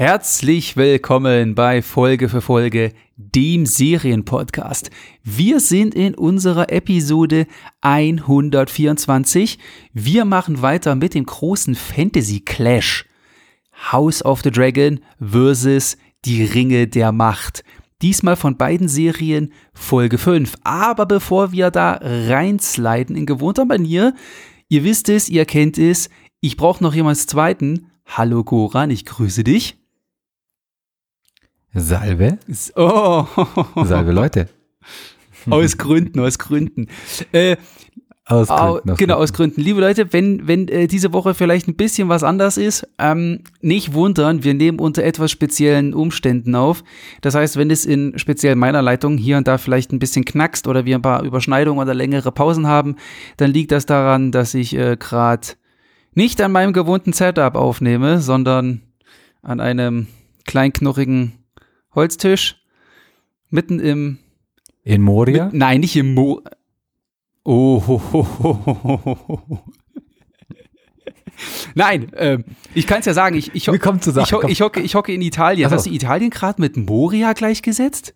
Herzlich willkommen bei Folge für Folge, dem Serienpodcast. Wir sind in unserer Episode 124. Wir machen weiter mit dem großen Fantasy Clash. House of the Dragon versus die Ringe der Macht. Diesmal von beiden Serien Folge 5. Aber bevor wir da reinsliden in gewohnter Manier, ihr wisst es, ihr kennt es, ich brauche noch jemals zweiten. Hallo Goran, ich grüße dich. Salve. Oh. Salve Leute. Aus Gründen, aus Gründen. Äh, Aus Au, Gründen, aus genau, Gründen. aus Gründen. Liebe Leute, wenn, wenn äh, diese Woche vielleicht ein bisschen was anders ist, ähm, nicht wundern, wir nehmen unter etwas speziellen Umständen auf. Das heißt, wenn es in speziell meiner Leitung hier und da vielleicht ein bisschen knackst oder wir ein paar Überschneidungen oder längere Pausen haben, dann liegt das daran, dass ich äh, gerade nicht an meinem gewohnten Setup aufnehme, sondern an einem kleinknurrigen Holztisch mitten im In Moria? mit, nein, nicht im Mo. Oh. Ho, ho, ho, ho. Nein, ähm, ich kann es ja sagen, ich, ich, ho- Sache, ich, ho- ich, hocke, ich hocke in Italien. Ach so. Hast du Italien gerade mit Moria gleichgesetzt?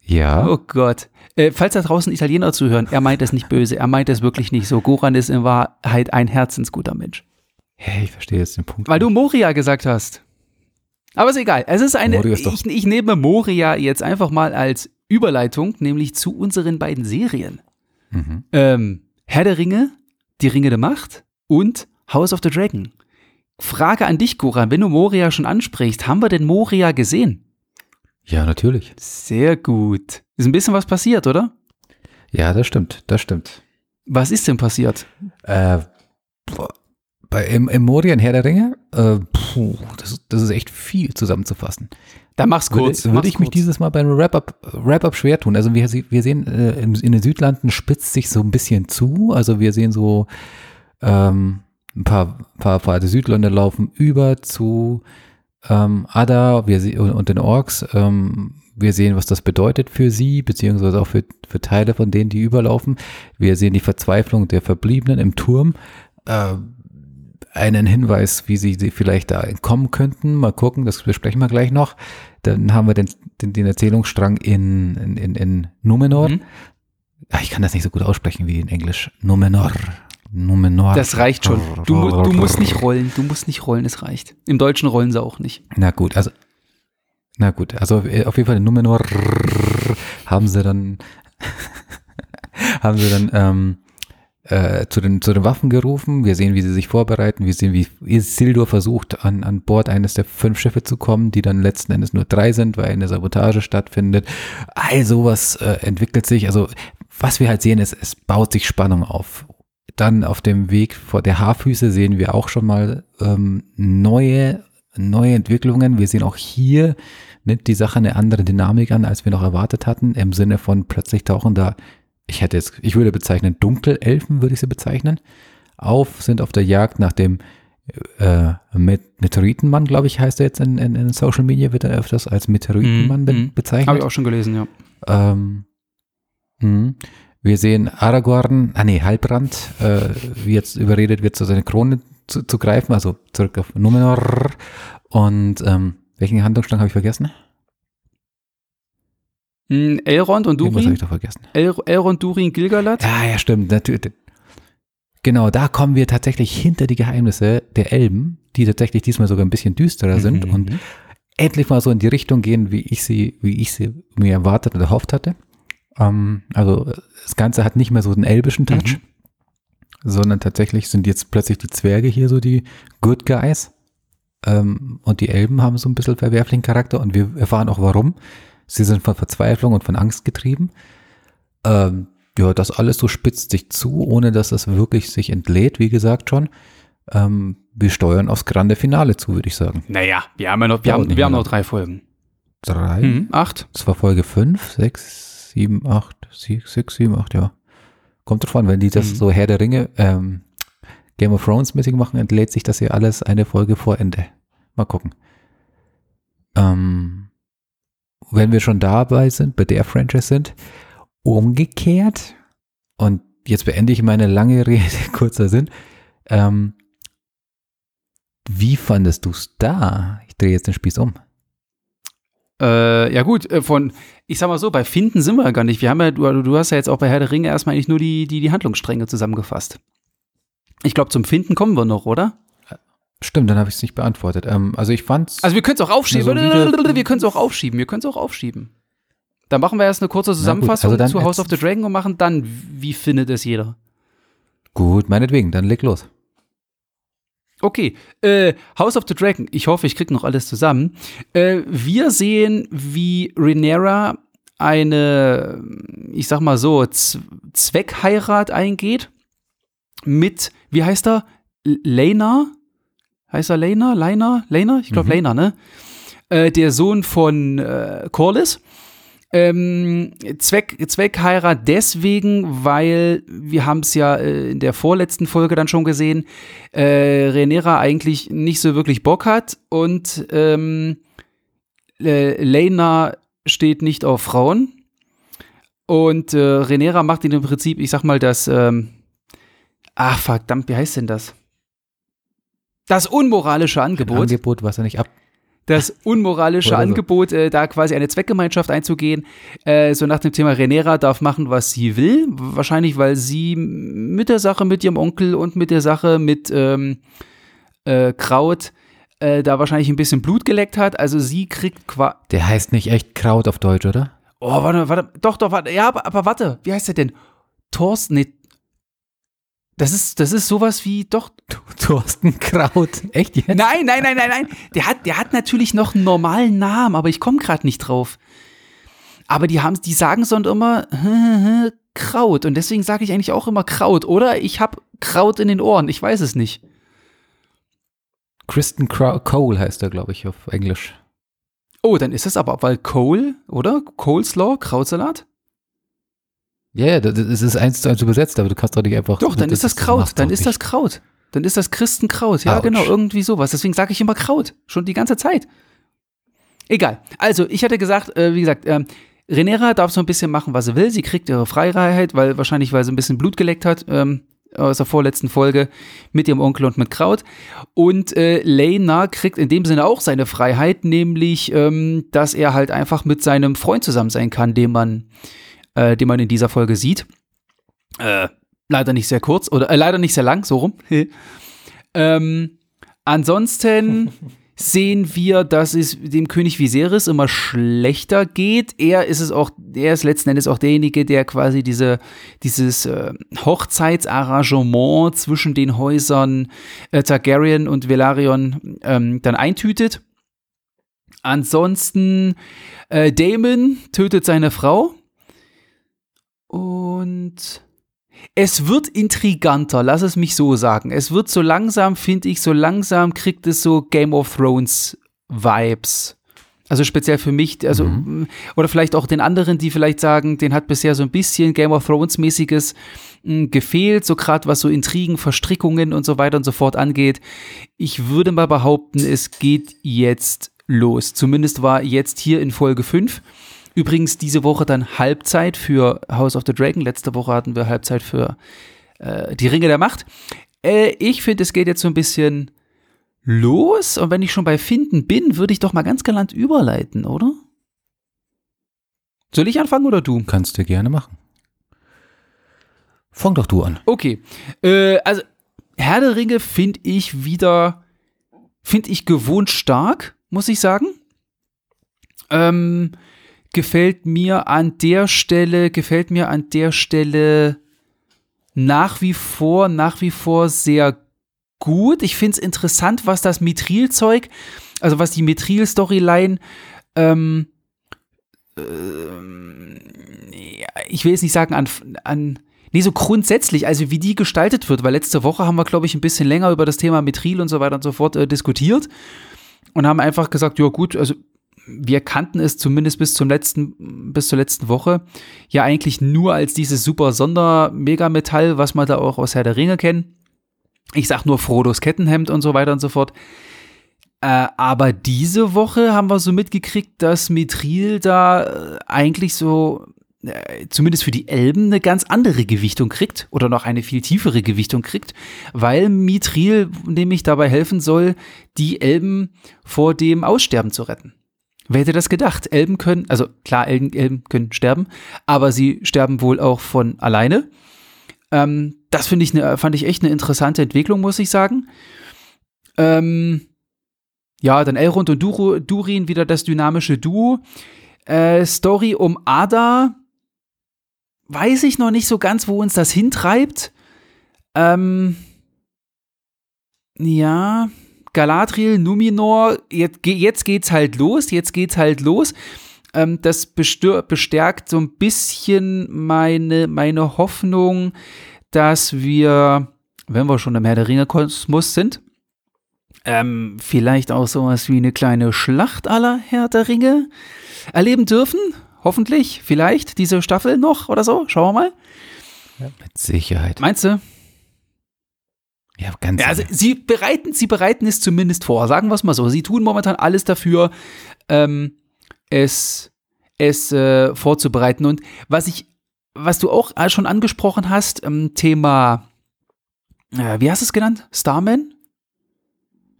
Ja. Oh Gott. Äh, falls da draußen Italiener zuhören, er meint es nicht böse, er meint es wirklich nicht so. Goran ist in Wahrheit ein herzensguter Mensch. Hey, ich verstehe jetzt den Punkt. Weil du Moria gesagt hast. Aber ist egal. Es ist eine. Ist ich, ich nehme Moria jetzt einfach mal als Überleitung, nämlich zu unseren beiden Serien. Mhm. Ähm, Herr der Ringe, die Ringe der Macht und House of the Dragon. Frage an dich, Goran, wenn du Moria schon ansprichst, haben wir denn Moria gesehen? Ja, natürlich. Sehr gut. Ist ein bisschen was passiert, oder? Ja, das stimmt, das stimmt. Was ist denn passiert? Äh, bei Moria in Herr der Ringe, äh, puh, das, das ist echt viel zusammenzufassen. Dann mach's kurz. Würde, würde mach's ich mich kurz. dieses Mal beim Wrap-Up Wrap-up schwer tun. Also wir, wir sehen, äh, in, den Südlanden spitzt sich so ein bisschen zu. Also wir sehen so ähm, ein paar, paar, paar der Südländer laufen über zu ähm, Ada wir und, und den Orks. Ähm, wir sehen, was das bedeutet für sie, beziehungsweise auch für, für Teile von denen, die überlaufen. Wir sehen die Verzweiflung der Verbliebenen im Turm. Äh, einen Hinweis, wie sie, sie vielleicht da entkommen könnten. Mal gucken, das besprechen wir gleich noch. Dann haben wir den, den, den Erzählungsstrang in, in, in, in Numenor. Mhm. Ah, ich kann das nicht so gut aussprechen wie in Englisch. Numenor. Numenor. Das reicht schon. Du, du musst nicht rollen. Du musst nicht rollen, es reicht. Im Deutschen rollen sie auch nicht. Na gut, also na gut, also äh, auf jeden Fall in Numenor haben sie dann haben sie dann ähm, äh, zu den zu den Waffen gerufen. Wir sehen, wie sie sich vorbereiten. Wir sehen, wie Isildur versucht, an, an Bord eines der fünf Schiffe zu kommen, die dann letzten Endes nur drei sind, weil eine Sabotage stattfindet. All sowas äh, entwickelt sich. Also was wir halt sehen, ist, es baut sich Spannung auf. Dann auf dem Weg vor der Haarfüße sehen wir auch schon mal ähm, neue, neue Entwicklungen. Wir sehen auch hier nimmt die Sache eine andere Dynamik an, als wir noch erwartet hatten, im Sinne von plötzlich tauchen da, ich hätte jetzt, ich würde bezeichnen, Dunkelelfen würde ich sie bezeichnen, auf, sind auf der Jagd nach dem äh, Met- Meteoritenmann, glaube ich, heißt er jetzt in, in, in Social Media, wird er öfters als Meteoritenmann be Mhm. bezeichnet. Habe ich auch schon gelesen, ja. Ähm, mh. wir sehen Aragorn, ah nee, Halbrand, äh, wie jetzt überredet wird, so seine Krone zu, zu greifen, also zurück auf Numenor. Und ähm, welchen Handlungsstrang habe ich vergessen? Mm, Elrond und Irgendwas habe ich Durin. doch vergessen. El Elrond, Durin, Gilgalad. Ja, ja, stimmt. Natürlich. Genau, da kommen wir tatsächlich hinter die Geheimnisse der Elben, die tatsächlich diesmal sogar ein bisschen düsterer sind Mhm. und endlich mal so in die Richtung gehen, wie ich sie, wie ich sie mir erwartet und erhofft hatte. Ähm, also das Ganze hat nicht mehr so einen elbischen Touch, Mhm. sondern tatsächlich sind jetzt plötzlich die Zwerge hier so die Good Guys. Ähm, und die Elben haben so ein bisschen verwerflichen Charakter und wir erfahren auch warum. Sie sind von Verzweiflung und von Angst getrieben. Ähm, ja, das alles so spitzt sich zu, ohne dass es wirklich sich entlädt, wie gesagt schon. Ähm, wir steuern aufs grande Finale zu, würde ich sagen. Naja, wir haben ja noch, wir Dauert haben, wir haben noch drei Folgen. Drei? Hm, acht. Das war Folge 5, 6, 7, 8, 6, 7, 8, ja. Kommt drauf an, wenn die das Mhm. so Herr der Ringe, ähm, Game of Thrones mäßig machen, entlädt sich das ja alles eine Folge vor Ende. Mal gucken. Ähm, wenn wir schon dabei sind, bei der Franchise sind, umgekehrt, und jetzt beende ich meine lange Rede, kurzer Sinn, ähm, Wie fandest du es da? Ich drehe jetzt den Spieß um. Äh, ja gut, äh, von, ich sag mal so, bei Finden sind wir ja gar nicht. Wir haben ja, du, du hast ja jetzt auch bei Herr der Ringe erstmal eigentlich nur die, die, die Handlungsstränge zusammengefasst. Ich glaube, zum Finden kommen wir noch, oder? Stimmt, dann habe ich es nicht beantwortet. Ähm, also ich fand's. Also wir können es auch aufschieben. wir können es auch aufschieben. Wir können es auch aufschieben. Dann machen wir erst eine kurze Zusammenfassung also dann zu House of the Dragon und machen dann, wie findet es jeder. Gut, meinetwegen, dann leg los. Okay, äh, House of the Dragon. Ich hoffe, ich krieg noch alles zusammen. Äh, wir sehen, wie Rhaenyra eine, ich sag mal so, Z Zweckheirat eingeht mit, wie heißt er? Lena? Heißt er Lena? Lena? Lena? Ich glaube Mhm. Lena, ne? Äh, der Sohn von äh, Corlys. Ähm, Zweck, Zweckheirat deswegen, weil wir haben es ja äh, in der vorletzten Folge dann schon gesehen, äh, Rhaenyra eigentlich nicht so wirklich Bock hat und ähm, äh, Lena steht nicht auf Frauen und äh, Rhaenyra macht ihn im Prinzip, ich sag mal, das, ähm, ach verdammt, wie heißt denn das? Das unmoralische Ein Angebot Angebot, was er nicht ab. das unmoralische. Angebot, äh, da quasi eine Zweckgemeinschaft einzugehen, äh, so nach dem Thema Renera darf machen, was sie will. Wahrscheinlich, weil sie mit der Sache mit ihrem Onkel und mit der Sache mit ähm, äh, Kraut äh, da wahrscheinlich ein bisschen Blut geleckt hat. Also sie kriegt qua Der heißt nicht echt Kraut auf Deutsch, oder? Oh, warte, warte, doch, doch, warte, ja, aber, aber warte, wie heißt der denn? Thorsten, nee, das ist, das ist sowas wie, doch, Thorsten Kraut. Echt jetzt? Nein, nein, nein, nein, nein. Der hat, der hat natürlich noch einen normalen Namen, aber ich komme gerade nicht drauf. Aber die haben, die sagen sonst immer Kraut und deswegen sage ich eigentlich auch immer Kraut, oder? Ich habe Kraut in den Ohren, ich weiß es nicht. Kristen Crow Cole heißt er, glaube ich, auf Englisch. Oh, dann ist es aber, weil Cole, oder? Coleslaw, Krautsalat? Ja, ja, das das ist eins zu eins übersetzt, aber du kannst doch nicht einfach. Doch, dann ist das Kraut, dann ist das. Kraut. Dann ist das Christenkraut, ja Autsch. genau, irgendwie sowas. Deswegen sage ich immer Kraut, schon die ganze Zeit. Egal. Also, ich hatte gesagt, äh, wie gesagt, ähm, Renera darf so ein bisschen machen, was sie will. Sie kriegt ihre Freiheit, weil wahrscheinlich, weil sie ein bisschen Blut geleckt hat ähm, aus der vorletzten Folge mit ihrem Onkel und mit Kraut. Und äh, Lena kriegt in dem Sinne auch seine Freiheit, nämlich, ähm, dass er halt einfach mit seinem Freund zusammen sein kann, den man, äh, den man in dieser Folge sieht. Äh, leider nicht sehr kurz oder äh, leider nicht sehr lang, so rum. ähm, ansonsten sehen wir, dass es dem König Viserys immer schlechter geht. Er ist es auch, er ist letzten Endes auch derjenige, der quasi diese, dieses äh, Hochzeitsarrangement zwischen den Häusern äh, Targaryen und Velaryon ähm, dann eintütet. Ansonsten äh, Damon tötet seine Frau und es wird intriganter, lass es mich so sagen. Es wird so langsam, finde ich, so langsam kriegt es so Game of Thrones Vibes. Also speziell für mich, also Mhm. oder vielleicht auch den anderen, die vielleicht sagen, den hat bisher so ein bisschen Game of Thrones mäßiges mh, gefehlt, so gerade was so Intrigen, Verstrickungen und so weiter und so fort angeht. Ich würde mal behaupten, es geht jetzt los. Zumindest war jetzt hier in Folge 5. Übrigens diese Woche dann Halbzeit für House of the Dragon. Letzte Woche hatten wir Halbzeit für äh, die Ringe der Macht. Äh, ich finde, es geht jetzt so ein bisschen los. Und wenn ich schon bei Finden bin, würde ich doch mal ganz galant überleiten, oder? Soll ich anfangen oder du? Kannst du gerne machen. Fang doch du an. Okay. Äh, also, Herr der Ringe finde ich wieder, finde ich gewohnt stark, muss ich sagen. Ähm, gefällt mir an der Stelle, gefällt mir an der Stelle nach wie vor, nach wie vor sehr gut. Ich finde es interessant, was das Mithril-Zeug, also was die Mithril-Storyline, ähm, ähm, ich will jetzt nicht sagen an, an Nee, so grundsätzlich, also wie die gestaltet wird, weil letzte Woche haben wir, glaube ich, ein bisschen länger über das Thema Mithril und so weiter und so fort äh, diskutiert und haben einfach gesagt, ja gut, also wir kannten es zumindest bis zum letzten, bis zur letzten Woche ja eigentlich nur als dieses super Sonder-Megametall, was wir da auch aus Herr der Ringe kennen. Ich sag nur Frodos Kettenhemd und so weiter und so fort. Äh, aber diese Woche haben wir so mitgekriegt, dass Mithril da äh, eigentlich so äh, zumindest für die Elben eine ganz andere Gewichtung kriegt oder noch eine viel tiefere Gewichtung kriegt, weil Mithril nämlich dabei helfen soll, die Elben vor dem Aussterben zu retten. Wer hätte das gedacht? Elben können, also klar, Elben, Elben können sterben, aber sie sterben wohl auch von alleine. Ähm, das finde ich ne, fand ich echt eine interessante Entwicklung, muss ich sagen. Ähm, ja, dann Elrond und Duro, Durin wieder das dynamische Duo. Äh, Story um Ada. Weiß ich noch nicht so ganz, wo uns das hintreibt. Ähm, ja, Galadriel, Numinor, jetzt, jetzt geht's halt los, jetzt geht's halt los. Ähm, das bestärkt so ein bisschen meine, meine Hoffnung, dass wir, wenn wir schon im Herr der Ringe Kosmos sind, ähm, vielleicht auch sowas wie eine kleine Schlacht aller Herr der Ringe erleben dürfen. Hoffentlich, vielleicht diese Staffel noch oder so. Schauen wir mal. Ja, mit Sicherheit. Meinst du? Ja, ganz. Ja, also sie bereiten, sie bereiten es zumindest vor. Sagen wir es mal so. Sie tun momentan alles dafür, ähm, es, es äh, vorzubereiten. Und was ich, was du auch schon angesprochen hast, ähm, Thema, äh, wie hast du es genannt? Starman?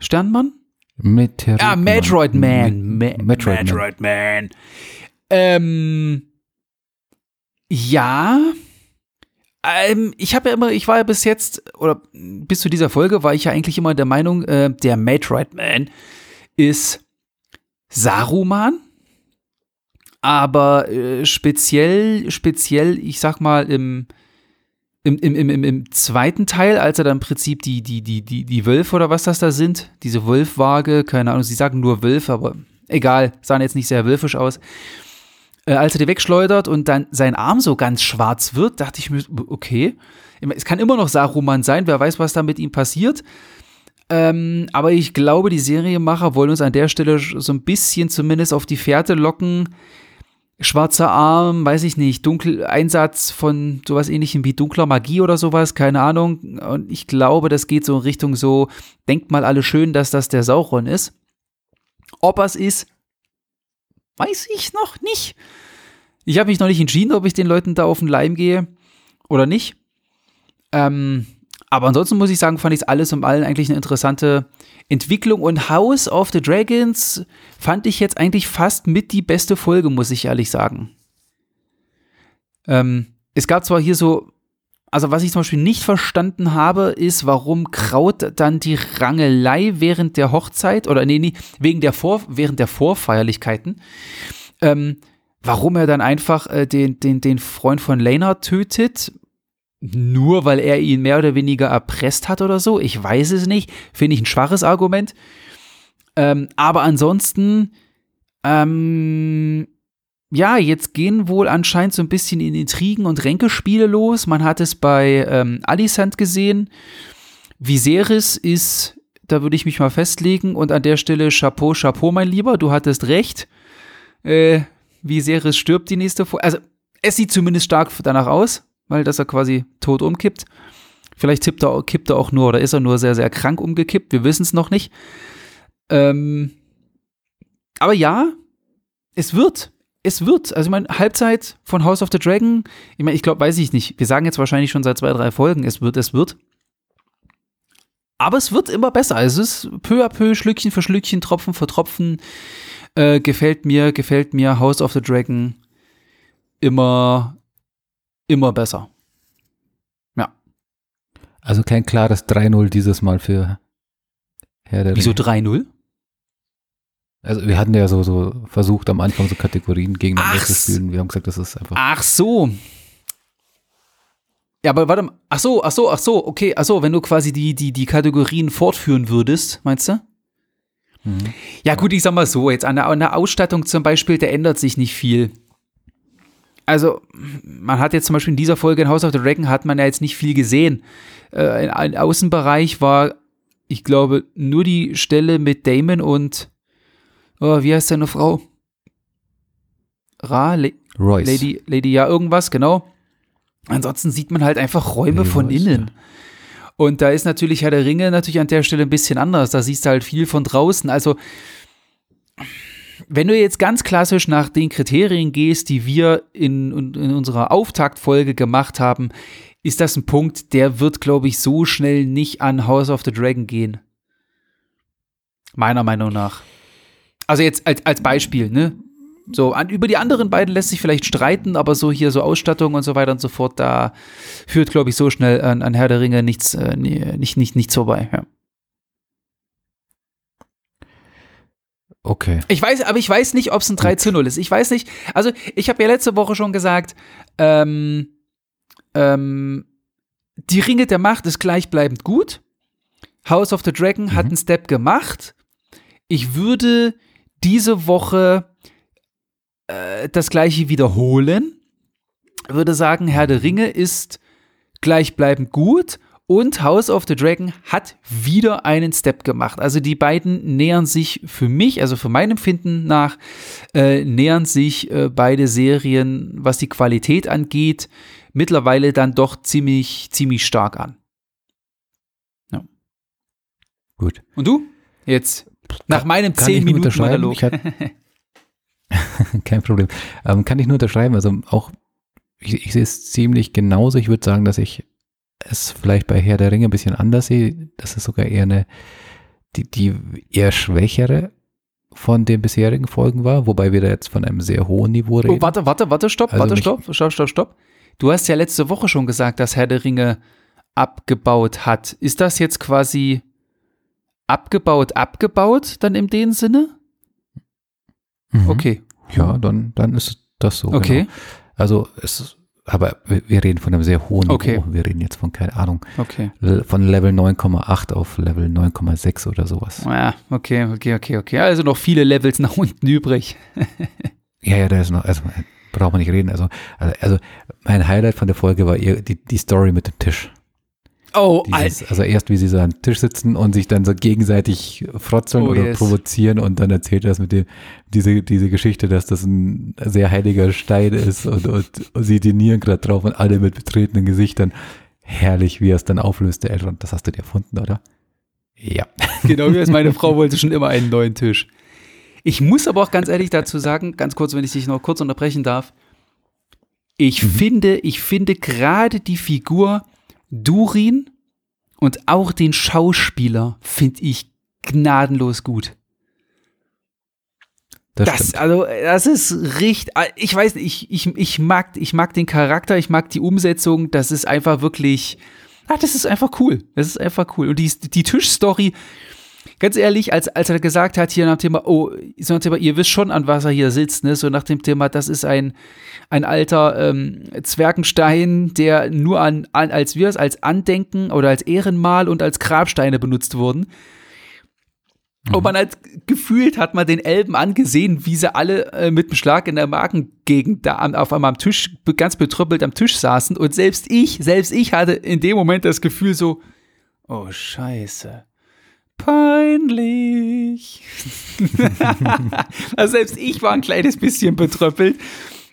Sternmann? Meteorit ah, Metroid Man. Me Metroid, Metroid Man. Man. Ähm, ja. Ähm, ich habe ja immer, ich war ja bis jetzt, oder bis zu dieser Folge, war ich ja eigentlich immer der Meinung, äh, der Metroid Man ist Saruman. Aber äh, speziell, speziell, ich sag mal, im, im, im, im, im zweiten Teil, als er dann im Prinzip die, die, die, die, die Wölfe oder was das da sind, diese Wölfwaage, keine Ahnung, sie sagen nur Wölfe, aber egal, sahen jetzt nicht sehr wölfisch aus. Äh, als er die wegschleudert und dann sein Arm so ganz schwarz wird, dachte ich mir, okay, es kann immer noch Saruman sein, wer weiß, was da mit ihm passiert. Ähm, aber ich glaube, die Serienmacher wollen uns an der Stelle so ein bisschen zumindest auf die Fährte locken, schwarzer Arm, weiß ich nicht, dunkel Einsatz von sowas ähnlichem wie dunkler Magie oder sowas, keine Ahnung. Und ich glaube, das geht so in Richtung so, denkt mal alle schön, dass das der Sauron ist. Ob es ist, weiß ich noch nicht. Ich habe mich noch nicht entschieden, ob ich den Leuten da auf den Leim gehe oder nicht. Ähm, aber ansonsten muss ich sagen, fand ich es alles um allen eigentlich eine interessante Entwicklung. Und House of the Dragons fand ich jetzt eigentlich fast mit die beste Folge, muss ich ehrlich sagen. Ähm, es gab zwar hier so, also was ich zum Beispiel nicht verstanden habe, ist, warum Kraut dann die Rangelei während der Hochzeit oder nee, nee wegen der Vor, während der Vorfeierlichkeiten, ähm, warum er dann einfach äh, den, den, den Freund von Lena tötet, nur weil er ihn mehr oder weniger erpresst hat oder so. Ich weiß es nicht. Finde ich ein schwaches Argument. Ähm, aber ansonsten, ähm, ja, jetzt gehen wohl anscheinend so ein bisschen in Intrigen und Ränkespiele los. Man hat es bei ähm, Alicent gesehen. Viserys ist, da würde ich mich mal festlegen. Und an der Stelle Chapeau, Chapeau, mein Lieber, du hattest recht. Äh, Viserys stirbt die nächste Folge. Also, es sieht zumindest stark danach aus weil dass er quasi tot umkippt. Vielleicht tippt er, kippt er auch nur oder ist er nur sehr, sehr krank umgekippt. Wir wissen es noch nicht. Ähm, aber ja, es wird. Es wird. Also, ich meine, Halbzeit von House of the Dragon, ich meine, ich glaube, weiß ich nicht. Wir sagen jetzt wahrscheinlich schon seit zwei, drei Folgen, es wird, es wird. Aber es wird immer besser. Es ist peu à peu, Schlückchen für Schlückchen, Tropfen für Tropfen. Äh, gefällt mir, gefällt mir House of the Dragon immer, immer besser. Ja. Also kein klares 3-0 dieses Mal für Herr der Wieso 3-0? Also wir hatten ja so, so versucht am Anfang so Kategorien gegeneinander zu spielen. Wir haben gesagt, das ist einfach. Ach so. Ja, aber warte mal. Ach so, ach so, ach so, okay, ach so, wenn du quasi die, die, die Kategorien fortführen würdest, meinst du? Mhm. Ja, gut, ich sag mal so, jetzt an der, an der Ausstattung zum Beispiel, da ändert sich nicht viel also man hat jetzt zum Beispiel in dieser Folge in House of the Dragon hat man ja jetzt nicht viel gesehen. Äh, Im Außenbereich war, ich glaube, nur die Stelle mit Damon und oh, wie heißt seine Frau? Ra, Le Royce. Lady, Lady, ja, irgendwas, genau. Ansonsten sieht man halt einfach Räume Lady von Royce, innen. Ja. Und da ist natürlich Herr der Ringe natürlich an der Stelle ein bisschen anders. Da siehst du halt viel von draußen. Also wenn du jetzt ganz klassisch nach den Kriterien gehst, die wir in, in unserer Auftaktfolge gemacht haben, ist das ein Punkt, der wird, glaube ich, so schnell nicht an House of the Dragon gehen. Meiner Meinung nach. Also jetzt als, als Beispiel, ne? So, an, über die anderen beiden lässt sich vielleicht streiten, aber so hier so Ausstattung und so weiter und so fort, da führt, glaube ich, so schnell an, an Herr der Ringe nichts, äh, nicht, nicht, nichts vorbei. Ja. Okay. Ich weiß, aber ich weiß nicht, ob es ein 3 zu 0 ist. Ich weiß nicht. Also, ich habe ja letzte Woche schon gesagt, ähm, ähm, die Ringe der Macht ist gleichbleibend gut. House of the Dragon mhm. hat einen Step gemacht. Ich würde diese Woche äh, das gleiche wiederholen. Würde sagen, Herr der Ringe ist gleichbleibend gut und House of the Dragon hat wieder einen Step gemacht. Also die beiden nähern sich für mich, also für mein Empfinden nach, äh, nähern sich äh, beide Serien, was die Qualität angeht, mittlerweile dann doch ziemlich, ziemlich stark an. Ja. Gut. Und du? Jetzt, nach meinem 10 Minuten Monolog. Kein Problem. Ähm, kann ich nur unterschreiben. Also auch, ich, ich sehe es ziemlich genauso. Ich würde sagen, dass ich es vielleicht bei Herr der Ringe ein bisschen anders sehe. Das ist sogar eher eine, die, die eher schwächere von den bisherigen Folgen war, wobei wir da jetzt von einem sehr hohen Niveau reden. Oh, warte, warte, warte, stopp, also warte, stopp, stopp, stopp, stopp. Du hast ja letzte Woche schon gesagt, dass Herr der Ringe abgebaut hat. Ist das jetzt quasi abgebaut, abgebaut, dann in dem Sinne? Mhm. Okay. Ja, dann, dann ist das so. Okay. Genau. Also es aber wir reden von einem sehr hohen okay. Niveau. Wir reden jetzt von, keine Ahnung, okay. von Level 9,8 auf Level 9,6 oder sowas. Ja, okay, okay, okay, okay. Also noch viele Levels nach unten übrig. ja, ja, da ist noch, also braucht man nicht reden. Also, also mein Highlight von der Folge war die, die Story mit dem Tisch. Oh, Dieses, also erst wie sie so am Tisch sitzen und sich dann so gegenseitig frotzeln oh, oder yes. provozieren und dann erzählt er das mit dem, diese, diese Geschichte, dass das ein sehr heiliger Stein ist und, und, und sie dinieren gerade drauf und alle mit betretenen Gesichtern. Herrlich, wie er es dann auflöst, der Elrond. Das hast du dir erfunden, oder? Ja. Genau wie es meine Frau wollte schon immer einen neuen Tisch. Ich muss aber auch ganz ehrlich dazu sagen, ganz kurz, wenn ich dich noch kurz unterbrechen darf. Ich mhm. finde, ich finde gerade die Figur Durin und auch den Schauspieler finde ich gnadenlos gut. Das, das also, das ist richtig, ich weiß nicht, ich, ich, ich, mag, ich mag den Charakter, ich mag die Umsetzung, das ist einfach wirklich, ah, das ist einfach cool. Das ist einfach cool. Und die, die Tischstory, ganz ehrlich, als, als er gesagt hat, hier nach dem Thema, oh, so nach dem Thema, ihr wisst schon, an was er hier sitzt, ne? So nach dem Thema, das ist ein, ein alter ähm, Zwergenstein, der nur an, an als wir es als Andenken oder als Ehrenmal und als Grabsteine benutzt wurden. Mhm. Und man hat gefühlt, hat man den Elben angesehen, wie sie alle äh, mit dem Schlag in der Magengegend da auf einmal am Tisch, ganz betrüppelt am Tisch saßen. Und selbst ich, selbst ich hatte in dem Moment das Gefühl so, oh Scheiße peinlich. also selbst ich war ein kleines bisschen betröppelt.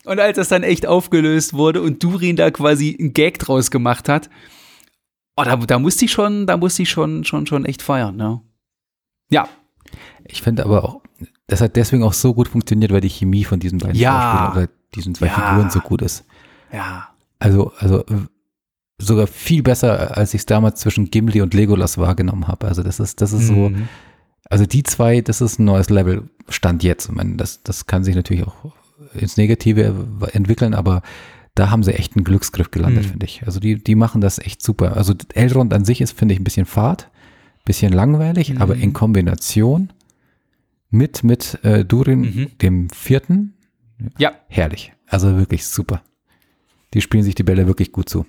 Und als das dann echt aufgelöst wurde und Durin da quasi einen Gag draus gemacht hat, oh, da, da musste ich schon, da musste ich schon, schon, schon echt feiern, ne? Ja. Ich finde aber auch, das hat deswegen auch so gut funktioniert, weil die Chemie von diesen beiden ja. Schauspielern oder diesen zwei ja. Figuren so gut ist. Ja. Also, also sogar viel besser, als ich es damals zwischen Gimli und Legolas wahrgenommen habe. Also das ist, das ist mhm. so, also die zwei, das ist ein neues Level, Stand jetzt. Ich meine, das, das kann sich natürlich auch ins Negative entwickeln, aber da haben sie echt einen Glücksgriff gelandet, mhm. finde ich. Also die, die machen das echt super. Also Elrond an sich ist, finde ich, ein bisschen fad, bisschen langweilig, mhm. aber in Kombination mit, mit äh, Durin, mhm. dem vierten, ja. herrlich. Also wirklich super. Die spielen sich die Bälle wirklich gut zu.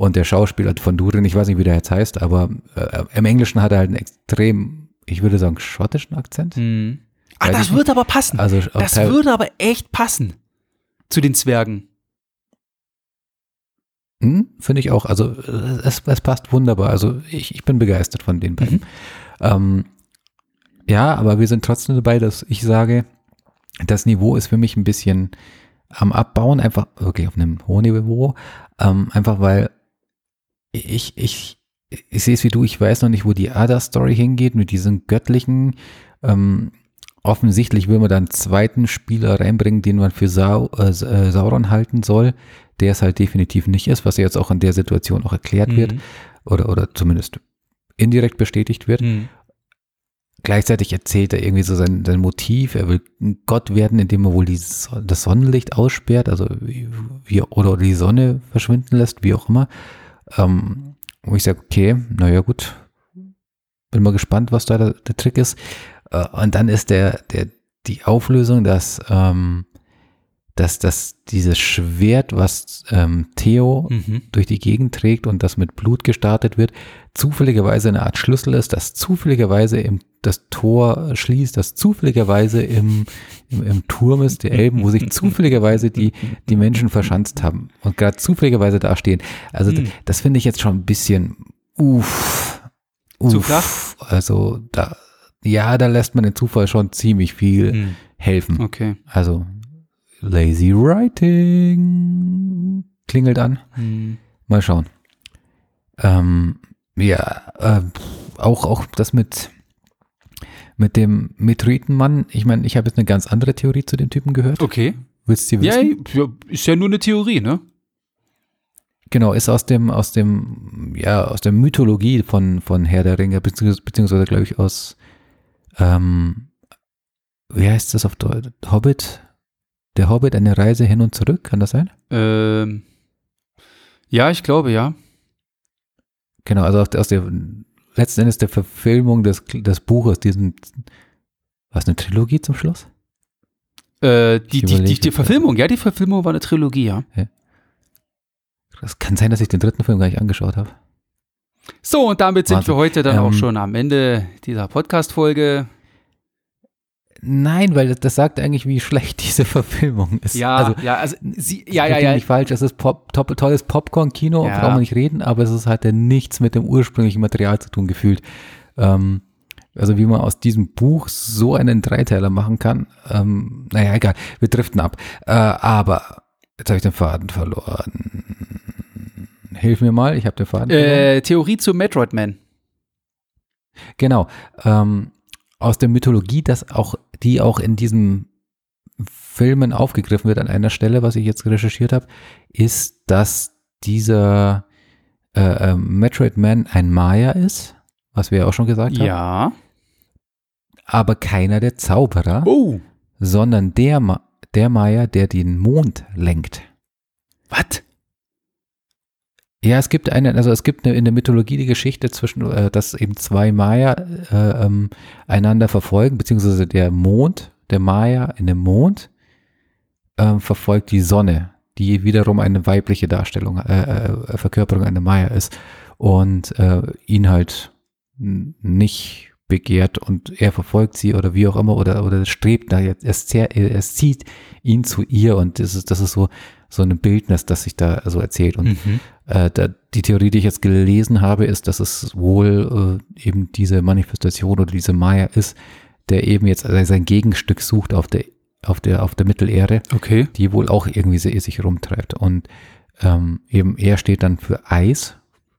Und der Schauspieler von Durin, ich weiß nicht, wie der jetzt heißt, aber äh, im Englischen hat er halt einen extrem, ich würde sagen, schottischen Akzent. Mhm. Ah, das würde aber passen. Also das würde aber echt passen zu den Zwergen. Hm, Finde ich auch. Also es, es, passt wunderbar. Also ich, ich bin begeistert von den beiden. Mhm. Ähm, ja, aber wir sind trotzdem dabei, dass ich sage, das Niveau ist für mich ein bisschen am Abbauen, einfach wirklich auf einem hohen Niveau, ähm, einfach weil ich, ich, ich sehe es wie du, ich weiß noch nicht, wo die Ada-Story hingeht mit diesen göttlichen ähm, offensichtlich will man da einen zweiten Spieler reinbringen, den man für Sau, äh, äh, Sauron halten soll, der es halt definitiv nicht ist, was jetzt auch in der Situation auch erklärt wird Mhm. oder, oder zumindest indirekt bestätigt wird. Mhm. Gleichzeitig erzählt er irgendwie so sein, sein Motiv, er will ein Gott werden, indem er wohl die, Son- das Sonnenlicht aussperrt, also wie, wie, oder die Sonne verschwinden lässt, wie auch immer. Ähm, wo ich sage, okay, naja gut, bin mal gespannt, was da der, der Trick ist. Äh, und dann ist der, der, die Auflösung, dass, ähm, dass, dass dieses Schwert, was ähm, Theo Mhm. durch die Gegend trägt und das mit Blut gestartet wird, zufälligerweise eine Art Schlüssel ist, das zufälligerweise im, das Tor schließt, das zufälligerweise im, im, im Turm ist, der Elben, wo sich zufälligerweise die, die Menschen verschanzt haben und gerade zufälligerweise da stehen. Also Hm. d- das finde ich jetzt schon ein bisschen uff. uff. Zu flach? Also da, ja, da lässt man den Zufall schon ziemlich viel Mhm. helfen. Okay. Also lazy writing klingelt an. Mhm. Mal schauen. Ähm, ja, äh, auch, auch das mit, mit dem Meteoritenmann. Ich meine, ich habe jetzt eine ganz andere Theorie zu dem Typen gehört. Okay. Willst du die wissen? ja, ist ja nur eine Theorie, ne? Genau, ist aus dem, aus dem, ja, aus der Mythologie von, von Herr der Ringe, beziehungsweise, beziehungsweise glaube ich aus, ähm, wie heißt das auf Deutsch? Hobbit? Der Hobbit, eine Reise hin und zurück, kann das sein? Ähm, ja, ich glaube, ja. Genau, also aus der, aus der letzten Endes der Verfilmung des, des Buches, diesen, was, eine Trilogie zum Schluss? Äh, die, die, die, die Verfilmung, ja, die Verfilmung war eine Trilogie, ja. Es kann sein, dass ich den dritten Film gar nicht angeschaut habe. So, und damit sind Wahnsinn. wir heute dann auch Ähm, schon am Ende dieser Podcast-Folge. Nein, weil das, das sagt eigentlich, wie schlecht diese Verfilmung ist. Ja, also, ja, also, sie, ja, ja, ja. mich falsch, es ist Pop, top, tolles Popcorn-Kino, Ja. brauchen wir nicht reden, aber es ist halt ja nichts mit dem ursprünglichen Material zu tun gefühlt. Ähm, also wie man aus diesem Buch so einen Dreiteiler machen kann, ähm, naja, egal, wir driften ab. Äh, aber jetzt habe ich den Faden verloren. Hilf mir mal, ich habe den Faden verloren. Äh, Theorie zu Metroid Man. Genau. Ähm, aus der Mythologie, dass auch, die auch in diesen Filmen aufgegriffen wird an einer Stelle, was ich jetzt recherchiert habe, ist, dass dieser äh, äh, Metroid Man ein Maya ist, was wir ja auch schon gesagt haben, Ja. aber keiner der Zauberer, Oh. sondern der, Ma der Maya, der den Mond lenkt. Was? Ja, es gibt eine, also es gibt eine, in der Mythologie die Geschichte zwischen, äh, dass eben zwei Maya äh, ähm, einander verfolgen, beziehungsweise der Mond, der Maya in dem Mond ähm, verfolgt die Sonne, die wiederum eine weibliche Darstellung, äh, äh, Verkörperung einer Maya ist und äh, ihn halt nicht begehrt und er verfolgt sie oder wie auch immer oder, oder strebt da jetzt, es, zieht ihn zu ihr und das ist, das ist so, so ein Bildnis, das sich da so erzählt und Mhm. äh, da, die Theorie, die ich jetzt gelesen habe, ist, dass es wohl äh, eben diese Manifestation oder diese Maya ist, der eben jetzt sein Gegenstück sucht auf der, auf der, auf der Mittelerde, Okay. die wohl auch irgendwie sich rumtreibt. Und ähm, eben er steht dann für Eis,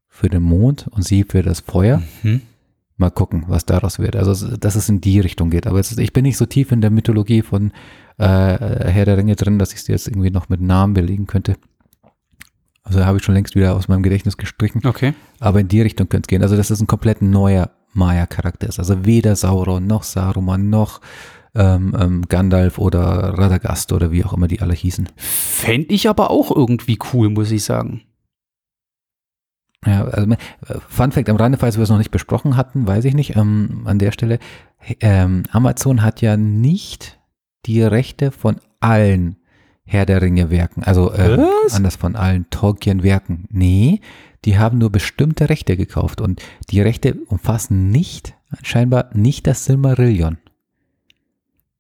für den Mond und sie für das Feuer. Mhm. Mal gucken, was daraus wird. Also, dass es in die Richtung geht. Aber ist, ich bin nicht so tief in der Mythologie von äh, Herr der Ringe drin, dass ich es jetzt irgendwie noch mit Namen belegen könnte. Also habe ich schon längst wieder aus meinem Gedächtnis gestrichen. Okay. Aber in die Richtung könnte es gehen. Also, dass es ein komplett neuer Maya-Charakter ist. Also weder Sauron noch Saruman noch ähm, ähm, Gandalf oder Radagast oder wie auch immer die alle hießen. Fände ich aber auch irgendwie cool, muss ich sagen. Ja, also Fun Fact am Rande, falls wir es noch nicht besprochen hatten, weiß ich nicht, ähm, an der Stelle, ähm, Amazon hat ja nicht die Rechte von allen Herr der Ringe Werken, also ähm, anders von allen Tolkien Werken. Nee, die haben nur bestimmte Rechte gekauft und die Rechte umfassen nicht, scheinbar nicht das Silmarillion,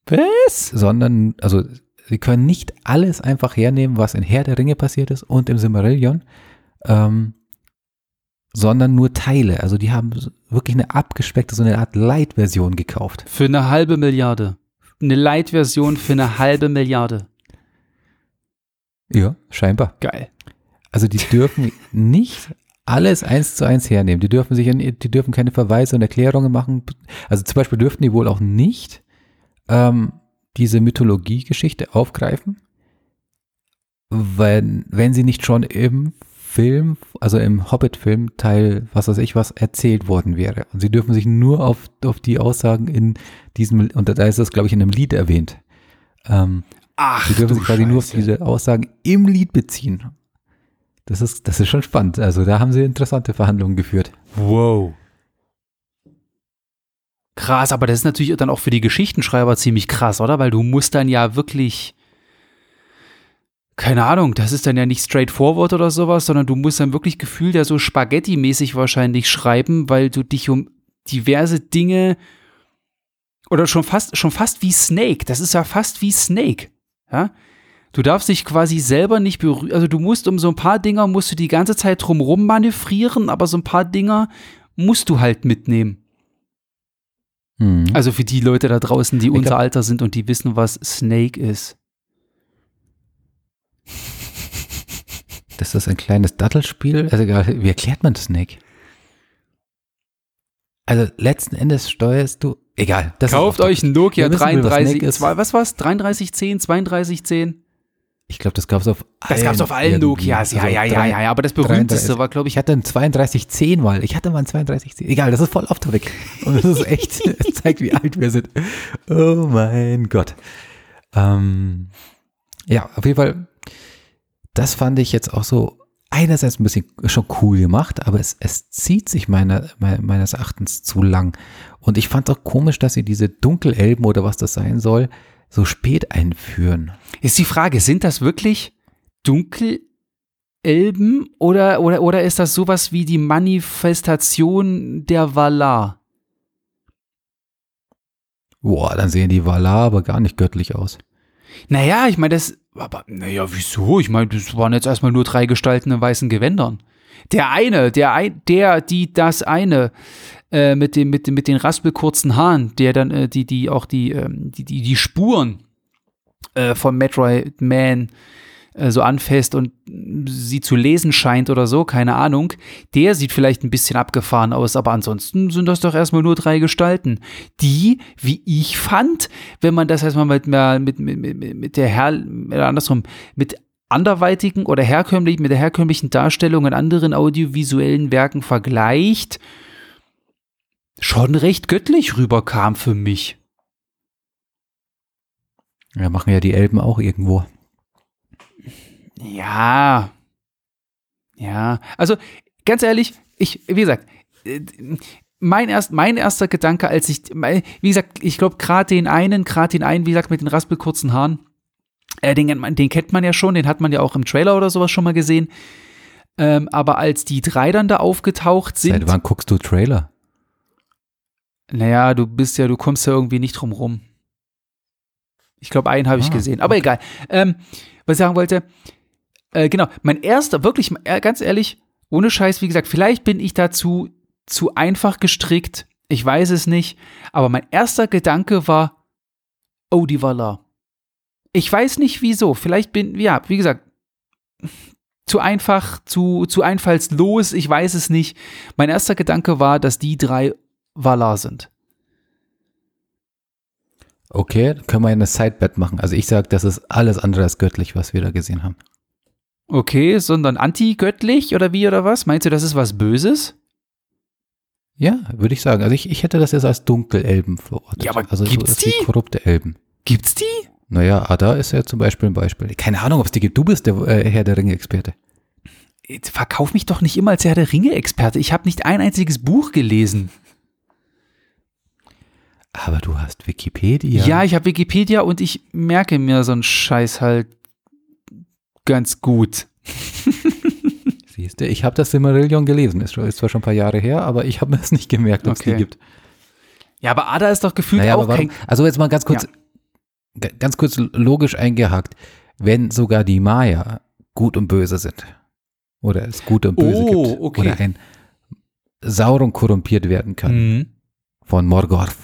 Was? sondern, also sie können nicht alles einfach hernehmen, was in Herr der Ringe passiert ist und im Silmarillion, ähm, sondern nur Teile. Also die haben wirklich eine abgespeckte, so eine Art Light-Version gekauft. Für eine halbe Milliarde. Eine Light-Version für eine halbe Milliarde. Ja, scheinbar. Geil. Also die dürfen nicht alles eins zu eins hernehmen. Die dürfen sich, die dürfen keine Verweise und Erklärungen machen. Also zum Beispiel dürften die wohl auch nicht ähm, diese Mythologie-Geschichte aufgreifen, wenn, wenn sie nicht schon im Film, also im Hobbit-Film, Teil, was weiß ich was, erzählt worden wäre. Und sie dürfen sich nur auf, auf die Aussagen in diesem, und da ist das, glaube ich, in einem Lied erwähnt. Ähm, Ach, sie dürfen sich quasi nur auf diese Aussagen im Lied beziehen. Das ist, das ist schon spannend. Also da haben sie interessante Verhandlungen geführt. Wow. Krass, aber das ist natürlich dann auch für die Geschichtenschreiber ziemlich krass, oder? Weil du musst dann ja wirklich, keine Ahnung, das ist dann ja nicht straightforward oder sowas, sondern du musst dann wirklich gefühlt ja so Spaghetti-mäßig wahrscheinlich schreiben, weil du dich um diverse Dinge oder schon fast, schon fast wie Snake, das ist ja fast wie Snake, ja? Du darfst dich quasi selber nicht berühren, also du musst um so ein paar Dinger musst du die ganze Zeit drumrum manövrieren, aber so ein paar Dinger musst du halt mitnehmen. Mhm. Also für die Leute da draußen, die Ich unser Alter sind und die wissen, was Snake ist. Das ist ein kleines Dattelspiel. Also egal, wie erklärt man Snake? Also letzten Endes steuerst du. Egal. Das Kauft euch ein Nokia Wir wissen, wie was 33, Snake ist. zwei, was war's? 3310, 3210? Ich glaube, das gab's auf allen. Das gab's auf allen. Nokias. Ja, Also ja, ja, ja, ja. Aber das berühmteste 33. war, glaube Ich ich, hatte einen 3210 mal. Ich hatte mal einen 3210. Egal, das ist voll off topic. Und das ist echt, es zeigt, wie alt wir sind. Oh mein Gott. Ähm, ja, auf jeden Fall, das fand ich jetzt auch so einerseits ein bisschen schon cool gemacht, aber es, es zieht sich meiner, me- meines Erachtens zu lang. Und ich fand es auch komisch, dass sie diese Dunkelelben oder was das sein soll, so spät einführen. ist die Frage, sind das wirklich Dunkelelben oder, oder, oder ist das sowas wie die Manifestation der Valar? Boah, dann sehen die Valar aber gar nicht göttlich aus. Naja, ich meine, das, aber, naja, wieso? Ich meine, das waren jetzt erstmal nur drei Gestalten in weißen Gewändern. Der eine, der, ein, der, die, das eine, äh, mit dem, mit dem, mit den raspelkurzen Haaren, der dann, äh, die, die, auch die, ähm, die, die, die Spuren äh, von Metroid Man äh, so anfasst und sie zu lesen scheint oder so, keine Ahnung. Der sieht vielleicht ein bisschen abgefahren aus, aber ansonsten sind das doch erstmal nur drei Gestalten, die, wie ich fand, wenn man das erstmal mit, mit, mit, mit, der Her oder andersrum, mit anderweitigen oder herkömmlich, mit der herkömmlichen Darstellung in anderen audiovisuellen Werken vergleicht, schon recht göttlich rüberkam für mich. Ja, machen ja die Elben auch irgendwo. Ja. Ja. Also, ganz ehrlich, ich, wie gesagt, äh, mein, erst, mein erster Gedanke, als ich, wie gesagt, ich glaube, gerade den einen, gerade den einen, wie gesagt, mit den raspelkurzen Haaren, äh, den, kennt man- den kennt man ja schon, den hat man ja auch im Trailer oder sowas schon mal gesehen. Ähm, aber als die drei dann da aufgetaucht sind, Seit wann guckst du Trailer? naja, du bist ja, du kommst ja irgendwie nicht drum rum. Ich glaube, einen habe ich Ah, gesehen. Aber egal. Ähm, was ich sagen wollte, äh, genau, mein erster, wirklich, äh, ganz ehrlich, ohne Scheiß, wie gesagt, vielleicht bin ich dazu zu einfach gestrickt. Ich weiß es nicht. Aber mein erster Gedanke war, oh, die Valar. Ich weiß nicht wieso. Vielleicht bin, ja, wie gesagt, zu einfach, zu, zu einfallslos. Ich weiß es nicht. Mein erster Gedanke war, dass die drei Valar sind. Okay, können wir eine Sidebet machen. Also ich sage, das ist alles andere als göttlich, was wir da gesehen haben. Okay, sondern antigöttlich oder wie oder was? Meinst du, das ist was Böses? Ja, würde ich sagen. Also ich, ich hätte das jetzt als Dunkelelben verortet. Ja, aber also gibt's so die? korrupte Elben. Gibt's die? Naja, Ada ist ja zum Beispiel ein Beispiel. Keine Ahnung, ob es die gibt. Du bist der äh, Herr der Ringe-Experte. Verkauf mich doch nicht immer als Herr der Ringe-Experte. Ich habe nicht ein einziges Buch gelesen. Aber du hast Wikipedia. Ja, ich habe Wikipedia und ich merke mir so einen Scheiß halt ganz gut. Siehst du, ich habe das Silmarillion gelesen. Ist, ist zwar schon ein paar Jahre her, aber ich habe mir das nicht gemerkt, ob es Okay. die gibt. Ja, aber Ada ist doch gefühlt Naja, auch warum, kein. also jetzt mal ganz kurz, ga- ganz kurz logisch eingehakt. Wenn sogar die Maya gut und böse sind, oder es gut und böse Oh, gibt, okay. oder ein Sauron korrumpiert werden kann Mhm. von Morgoth,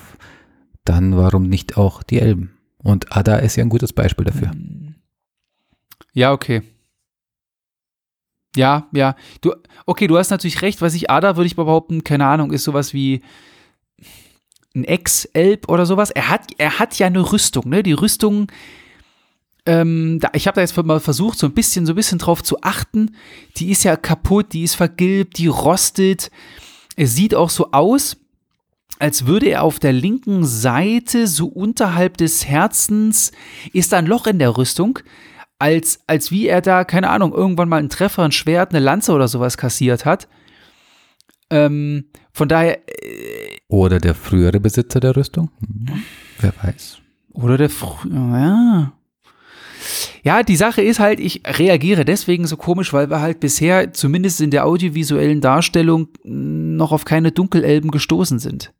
dann warum nicht auch die Elben? Und Ada ist ja ein gutes Beispiel dafür. Ja, okay. Ja, ja. Du, okay, du hast natürlich recht. Was ich Ada, würde ich behaupten, keine Ahnung, ist sowas wie ein Ex-Elb oder sowas. Er hat, er hat ja eine Rüstung, ne? Die Rüstung, ähm, da, ich habe da jetzt mal versucht, so ein bisschen, so ein bisschen drauf zu achten. Die ist ja kaputt, die ist vergilbt, die rostet. Es sieht auch so aus, als würde er auf der linken Seite, so unterhalb des Herzens, ist da ein Loch in der Rüstung, als, als wie er da, keine Ahnung, irgendwann mal einen Treffer, ein Schwert, eine Lanze oder sowas kassiert hat. Ähm, von daher. Äh, oder der frühere Besitzer der Rüstung? Hm, wer weiß. Oder der frühere, ja. Ja, die Sache ist halt, ich reagiere deswegen so komisch, weil wir halt bisher, zumindest in der audiovisuellen Darstellung, noch auf keine Dunkelelben gestoßen sind.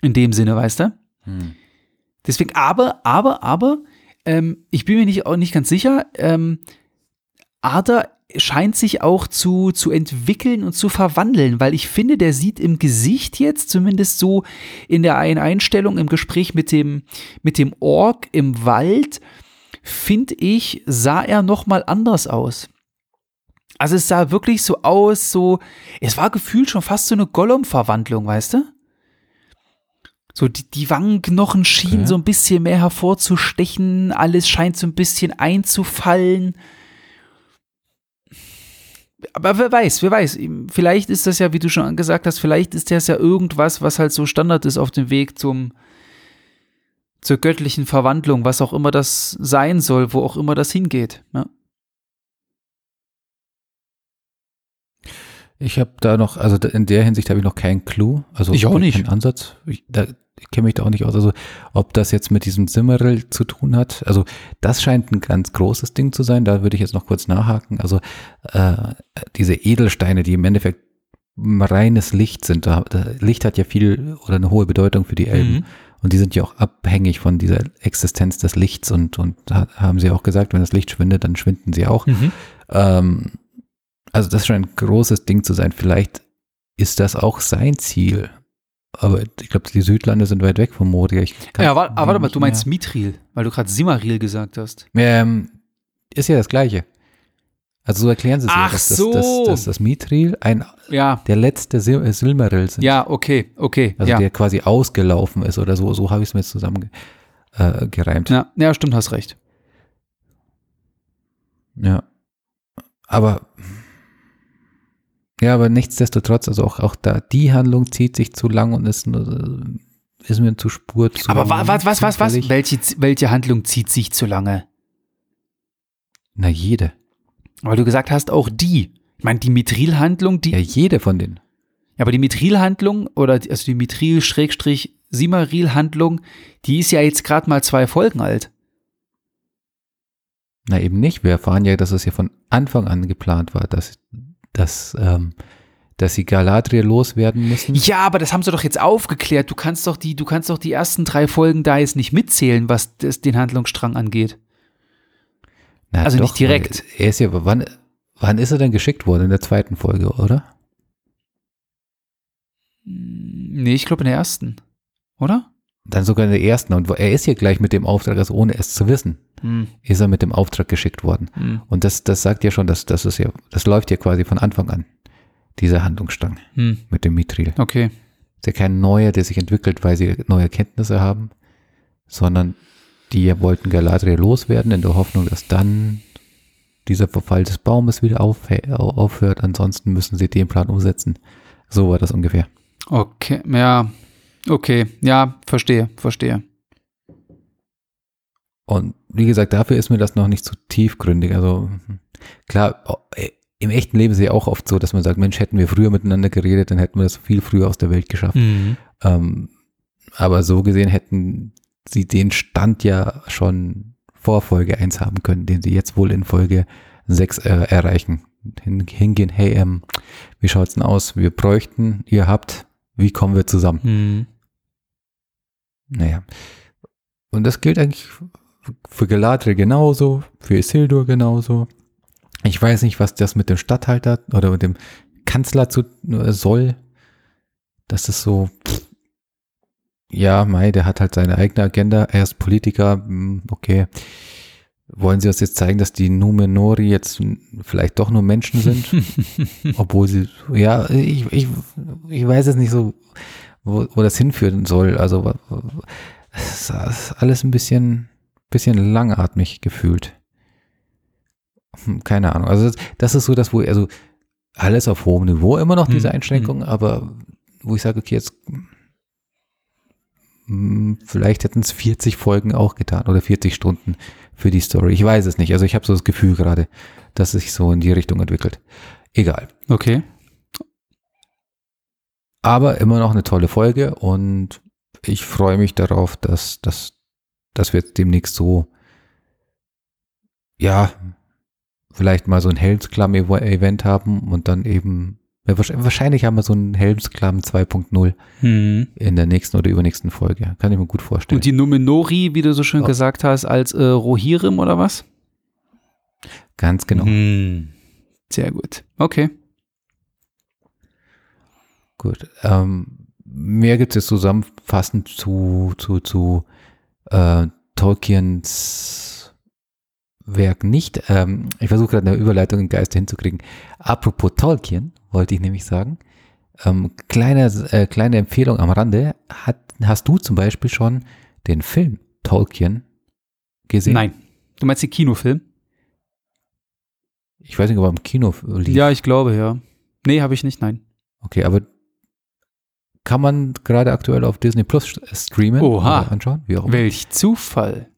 In dem Sinne, weißt du? Hm. Deswegen, aber, aber, aber, ähm, ich bin mir nicht, auch nicht ganz sicher, ähm, Arda scheint sich auch zu, zu entwickeln und zu verwandeln, weil ich finde, der sieht im Gesicht jetzt, zumindest so in der einen Einstellung im Gespräch mit dem, mit dem Ork im Wald, finde ich, sah er nochmal anders aus. Also es sah wirklich so aus, so, es war gefühlt schon fast so eine Gollum-Verwandlung, weißt du? So die, die Wangenknochen schienen okay. so ein bisschen mehr hervorzustechen, alles scheint so ein bisschen einzufallen. Aber wer weiß, wer weiß. Vielleicht ist das ja, wie du schon gesagt hast, vielleicht ist das ja irgendwas, was halt so Standard ist auf dem Weg zum, zur göttlichen Verwandlung, was auch immer das sein soll, wo auch immer das hingeht. Ja. Ich habe da noch, also in der Hinsicht habe ich noch keinen Clou, also ich auch nicht. keinen Ansatz. Ich, da, kenne mich da auch nicht aus. Also ob das jetzt mit diesem Simmerl zu tun hat, also das scheint ein ganz großes Ding zu sein. Da würde ich jetzt noch kurz nachhaken. Also äh, diese Edelsteine, die im Endeffekt reines Licht sind. Da, Licht hat ja viel oder eine hohe Bedeutung für die Elben. Mhm. Und die sind ja auch abhängig von dieser Existenz des Lichts und, und haben sie auch gesagt, wenn das Licht schwindet, dann schwinden sie auch. Mhm. Ähm, also das scheint ein großes Ding zu sein. Vielleicht ist das auch sein Ziel. Aber ich glaube, die Südlande sind weit weg von Moria. ja, aber, aber warte mal, du meinst Mithril, weil du gerade Simaril gesagt hast. Ähm, ist ja das Gleiche. Also so erklären sie es Ach ja, dass, so. dass, dass, dass das Mithril ein ja. der letzte Sil äh, Silmaril sind. Ja, okay, okay. Also ja. der quasi ausgelaufen ist oder so. So habe ich es mir jetzt zusammen äh, gereimt. Ja, ja, stimmt, hast recht. Ja. Aber ja, aber nichtsdestotrotz, also auch, auch da, die Handlung zieht sich zu lang und ist, ist mir zu Spur zu Aber was, was, was, was? Welche, welche Handlung zieht sich zu lange? Na, jede. Weil du gesagt hast, auch die. Ich meine, die Mithril-Handlung, die. Ja, jede von denen. Ja, aber die Mithril-Handlung oder also die Mithril-Simaril-Handlung, die ist ja jetzt gerade mal zwei Folgen alt. Na, eben nicht. Wir erfahren ja, dass es ja von Anfang an geplant war, dass dass, ähm, dass sie Galadriel loswerden müssen. Ja, aber das haben sie doch jetzt aufgeklärt. Du kannst doch die, du kannst doch die ersten drei Folgen da jetzt nicht mitzählen, was das, den Handlungsstrang angeht. Na, also doch, nicht direkt. Er ist ja, wann, wann ist er denn geschickt worden? In der zweiten Folge, oder? Nee, ich glaube in der ersten. Oder? Dann sogar in der ersten. Und er ist ja gleich mit dem Auftrag, also ohne es zu wissen, hm. ist er mit dem Auftrag geschickt worden. Hm. Und das, das sagt ja schon, dass das ist ja, das läuft ja quasi von Anfang an, dieser Handlungsstrang hm. mit dem Mithril. Okay. Ist ja kein neuer, der sich entwickelt, weil sie neue Kenntnisse haben, sondern die wollten Galadriel loswerden in der Hoffnung, dass dann dieser Verfall des Baumes wieder aufhört. Ansonsten müssen sie den Plan umsetzen. So war das ungefähr. Okay, ja, Okay, ja, verstehe, verstehe. Und wie gesagt, dafür ist mir das noch nicht zu tiefgründig. Also klar, äh, im echten Leben ist es ja auch oft so, dass man sagt, Mensch, hätten wir früher miteinander geredet, dann hätten wir das viel früher aus der Welt geschafft. Mhm. Ähm, aber so gesehen hätten sie den Stand ja schon vor Folge 1 haben können, den sie jetzt wohl in Folge 6 äh, erreichen. Hin, hingehen, hey, ähm, wie schaut's denn aus? Wir bräuchten, ihr habt, wie kommen wir zusammen? Mhm. Naja. Und das gilt eigentlich für Galadriel genauso, für Isildur genauso. Ich weiß nicht, was das mit dem Statthalter oder mit dem Kanzler zu äh, soll. Das ist so, pff, ja, Mai, der hat halt seine eigene Agenda. Er ist Politiker, hm, okay. Wollen sie uns jetzt zeigen, dass die Numenori jetzt vielleicht doch nur Menschen sind? Obwohl sie, ja, ich, ich, ich weiß es nicht so wo, wo das hinführen soll. Also es ist alles ein bisschen, bisschen langatmig gefühlt. Hm, keine Ahnung. Also das, das ist so das, wo, also alles auf hohem Niveau immer noch diese hm, Einschränkungen, hm. aber wo ich sage, okay, jetzt hm, vielleicht hätten es 40 Folgen auch getan oder 40 Stunden für die Story. Ich weiß es nicht. Also ich habe so das Gefühl gerade, dass es sich so in die Richtung entwickelt. Egal. Okay. Aber immer noch eine tolle Folge und ich freue mich darauf, dass, dass, dass wir jetzt demnächst so, ja, vielleicht mal so ein Helmsklamm-Event haben und dann eben, wahrscheinlich haben wir so ein Helmsklamm 2.0 hm. in der nächsten oder übernächsten Folge. Kann ich mir gut vorstellen. Und die Numenori, wie du so schön oh. gesagt hast, als äh, Rohirrim oder was? Ganz genau. Hm. Sehr gut. Okay. Gut. Ähm, mehr gibt es jetzt zusammenfassend zu, zu, zu äh, Tolkiens Werk nicht. Ähm, ich versuche gerade eine Überleitung in Geiste hinzukriegen. Apropos Tolkien, wollte ich nämlich sagen. Ähm, kleine, äh, kleine Empfehlung am Rande. Hat, hast du zum Beispiel schon den Film Tolkien gesehen? Nein. Du meinst den Kinofilm? Ich weiß nicht, ob er im Kino lief. Ja, ich glaube, ja. Nee, habe ich nicht, nein. Okay, aber kann man gerade aktuell auf Disney Plus streamen Oha. anschauen? Wie auch Welch Zufall.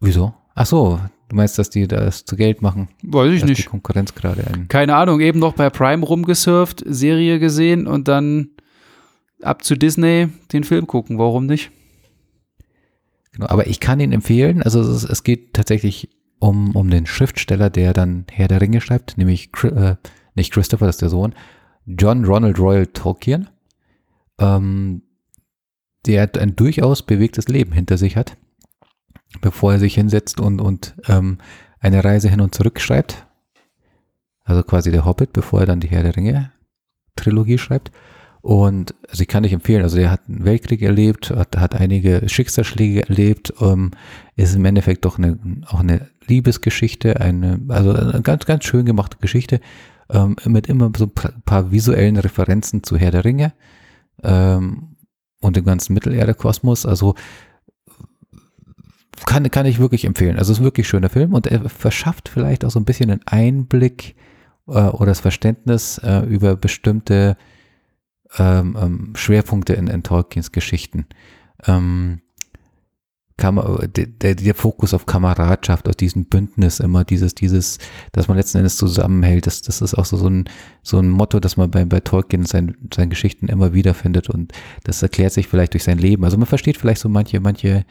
Wieso? Ach so, du meinst, dass die das zu Geld machen? Weiß ich nicht. Die Konkurrenz gerade ein. Keine Ahnung, eben noch bei Prime rumgesurft, Serie gesehen und dann ab zu Disney den Film gucken. Warum nicht? Genau, aber ich kann ihn empfehlen. Also es, es geht tatsächlich um, um den Schriftsteller, der dann Herr der Ringe schreibt, nämlich äh, nicht Christopher, das ist der Sohn, John Ronald Royal Tolkien, ähm, der ein durchaus bewegtes Leben hinter sich hat, bevor er sich hinsetzt und, und ähm, eine Reise hin und zurück schreibt. Also quasi der Hobbit, bevor er dann die Herr der Ringe Trilogie schreibt. Und sie kann ich empfehlen. Also er hat einen Weltkrieg erlebt, hat, hat einige Schicksalsschläge erlebt, ähm, ist im Endeffekt doch eine, auch eine Liebesgeschichte, eine, also eine ganz, ganz schön gemachte Geschichte, ähm, mit immer so ein paar visuellen Referenzen zu Herr der Ringe ähm, und dem ganzen Mittelerde-Kosmos. Also kann, kann ich wirklich empfehlen. Also es ist wirklich schöner Film und er verschafft vielleicht auch so ein bisschen einen Einblick äh, oder das Verständnis äh, über bestimmte ähm, ähm, Schwerpunkte in, in Tolkiens Geschichten. Ähm, der, der Fokus auf Kameradschaft, auf diesem Bündnis immer, dieses, dieses, dass man letzten Endes zusammenhält, das, das ist auch so, so ein, so ein Motto, das man bei, bei Tolkien in seinen, seinen Geschichten immer wieder findet und das erklärt sich vielleicht durch sein Leben. Also man versteht vielleicht so manche, manche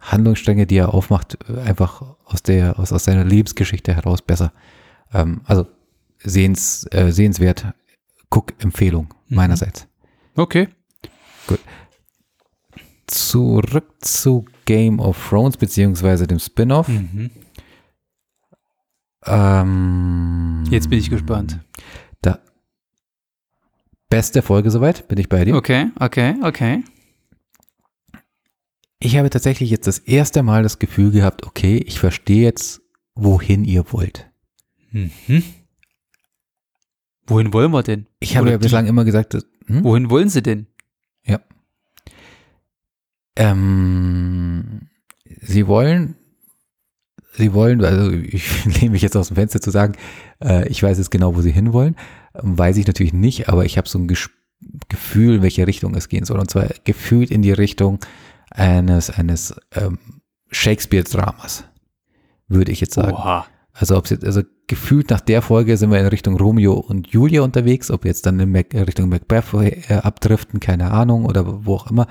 Handlungsstränge, die er aufmacht, einfach aus der, aus, aus seiner Lebensgeschichte heraus besser. Ähm, also sehens, äh, sehenswert, Guck-Empfehlung mhm. meinerseits. Okay. Gut. Zurück zu Game of Thrones beziehungsweise dem Spin-off. Mhm. Ähm, Jetzt bin ich gespannt. Da, beste Folge soweit, bin ich bei dir. Okay, okay, okay. Ich habe tatsächlich jetzt das erste Mal das Gefühl gehabt, okay, ich verstehe jetzt, wohin ihr wollt. Mhm. Wohin wollen wir denn? Ich habe ja bislang immer gesagt, hm? wohin wollen sie denn? Ja. Ähm, sie wollen, sie wollen, also ich lehne mich jetzt aus dem Fenster zu sagen, äh, ich weiß jetzt genau, wo sie hinwollen. Weiß ich natürlich nicht, aber ich habe so ein Ges Gefühl, in welche Richtung es gehen soll. Und zwar gefühlt in die Richtung eines, eines ähm, Shakespeare-Dramas, würde ich jetzt sagen. Oha. Also ob jetzt, also gefühlt nach der Folge sind wir in Richtung Romeo und Julia unterwegs, ob wir jetzt dann in Mac, Richtung Macbeth äh, abdriften, keine Ahnung, oder wo auch immer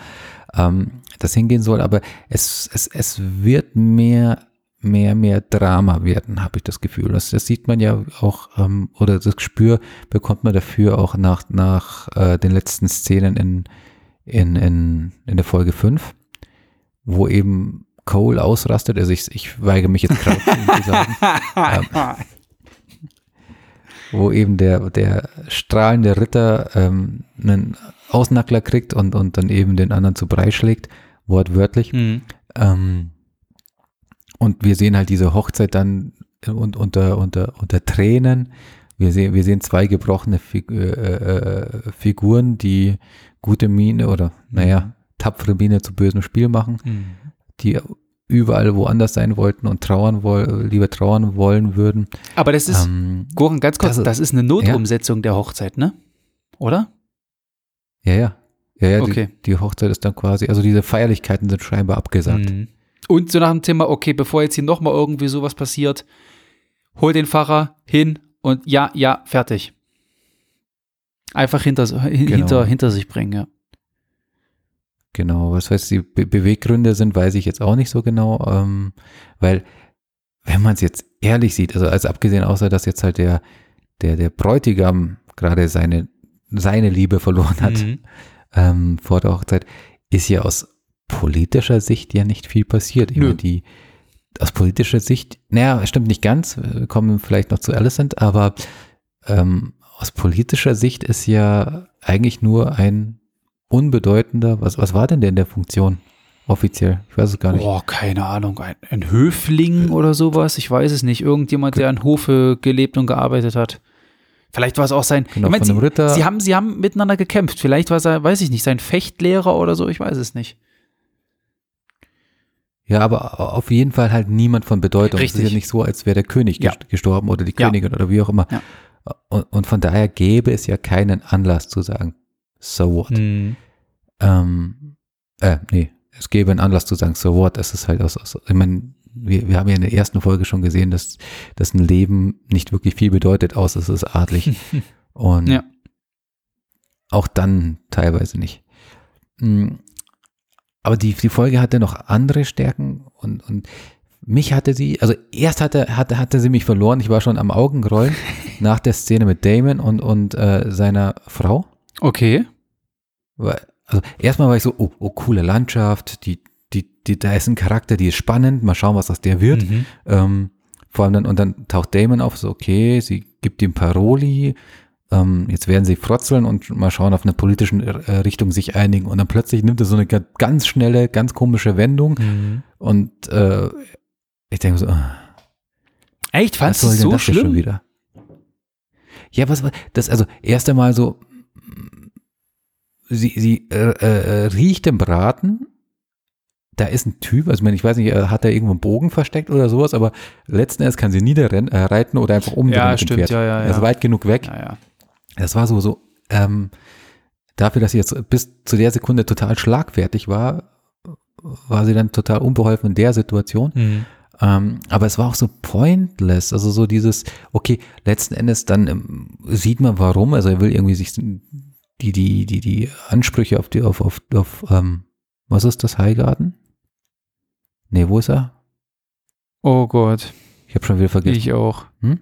ähm, das hingehen soll. Aber es, es, es wird mehr, mehr, mehr Drama werden, habe ich das Gefühl. Das, das sieht man ja auch, ähm, oder das Gespür bekommt man dafür auch nach, nach äh, den letzten Szenen in, in, in, in der Folge 5, wo eben Cole ausrastet. Also ich, ich weige mich jetzt gerade zu sagen. ähm, wo eben der, der strahlende Ritter ähm, einen Ausnackler kriegt und, und dann eben den anderen zu Brei schlägt, wortwörtlich. Mhm. Ähm, und wir sehen halt diese Hochzeit dann und unter, unter, unter Tränen, Wir sehen, wir sehen zwei gebrochene Fig äh, äh, Figuren, die gute Miene oder, naja, tapfere Miene zu bösem Spiel machen, Mhm. Die überall woanders sein wollten und trauern woll, lieber trauern wollen würden. Aber das ist, Ähm, Goran, ganz kurz, das das ist- eine Notumsetzung der Hochzeit, ne? Oder? ja, ja. Ja, ja, Okay. die, die Hochzeit ist dann quasi, also diese Feierlichkeiten sind scheinbar abgesagt. Mhm. Und so nach dem Thema, okay, bevor jetzt hier nochmal irgendwie sowas passiert, hol den Pfarrer hin und ja, ja, fertig. Einfach hinter, hin- Genau. hinter, hinter sich bringen, ja. Genau, was heißt die Be Beweggründe sind, weiß ich jetzt auch nicht so genau, ähm, weil wenn man es jetzt ehrlich sieht, also als abgesehen außer, dass jetzt halt der der der Bräutigam gerade seine seine Liebe verloren hat Mhm. ähm, vor der Hochzeit, ist ja aus politischer Sicht ja nicht viel passiert. Nö. meine, die aus politischer Sicht, naja, stimmt nicht ganz, wir kommen vielleicht noch zu Alicent, aber ähm, aus politischer Sicht ist ja eigentlich nur ein unbedeutender, was, was war denn der in der Funktion offiziell? Ich weiß es gar nicht. Boah, keine Ahnung, ein, ein Höfling oder sowas, ich weiß es nicht. Irgendjemand, der an Hofe gelebt und gearbeitet hat. Vielleicht war es auch sein, Genau, ich mein, von sie, sie, haben, sie haben miteinander gekämpft. Vielleicht war es, weiß ich nicht, sein Fechtlehrer oder so, ich weiß es nicht. Ja, aber auf jeden Fall halt niemand von Bedeutung. Es ist Richtig. ja nicht so, als wäre der König Ja. gest- gestorben oder die Ja. Königin oder wie auch immer. Ja. Und, und von daher gäbe es ja keinen Anlass zu sagen, so what. Mhm. Ähm, äh, nee, es gäbe einen Anlass zu sagen, so what. Es ist halt aus, aus ich meine, wir, wir haben ja in der ersten Folge schon gesehen, dass, dass ein Leben nicht wirklich viel bedeutet, außer es ist adlig. Und Ja. auch dann teilweise nicht. Mm, Aber die, die Folge hatte noch andere Stärken und, und mich hatte sie, also erst hatte, hatte, hatte sie mich verloren. Ich war schon am Augenrollen nach der Szene mit Damon und, und äh, seiner Frau. Okay. Weil- Also erstmal war ich so, oh, oh coole Landschaft, die, die, die, da ist ein Charakter, die ist spannend, mal schauen, was aus der wird. Mhm. Ähm, vor allem dann, und dann taucht Damon auf, so, okay, sie gibt ihm Paroli, ähm, jetzt werden sie frotzeln und mal schauen, auf einer politischen äh, Richtung sich einigen. Und dann plötzlich nimmt er so eine ga- ganz schnelle, ganz komische Wendung. Mhm. Und äh, ich denke so, Echt, was fandst du soll es denn so das jetzt schon schlimm? wieder? Ja, was war das? Also erst einmal so, sie, sie äh, äh, riecht den Braten. Da ist ein Typ, also ich, meine, ich weiß nicht, äh, hat er irgendwo einen Bogen versteckt oder sowas, aber letzten Endes kann sie niederreiten äh, reiten oder einfach umdrehen Ja, mit dem stimmt, Pferd. ja, ja, Er ist ja. weit genug weg. Ja, ja. Das war so, so, ähm, dafür, dass sie jetzt bis zu der Sekunde total schlagfertig war, war sie dann total unbeholfen in der Situation. Mhm. Ähm, aber es war auch so pointless, also so dieses, okay, letzten Endes dann ähm, sieht man warum, also er will irgendwie sich die, die, die, die Ansprüche auf die, auf, auf, auf, ähm, was ist das, Highgarden? Nee, wo ist er? Oh Gott, Ich habe schon wieder vergessen. ich auch. Hm?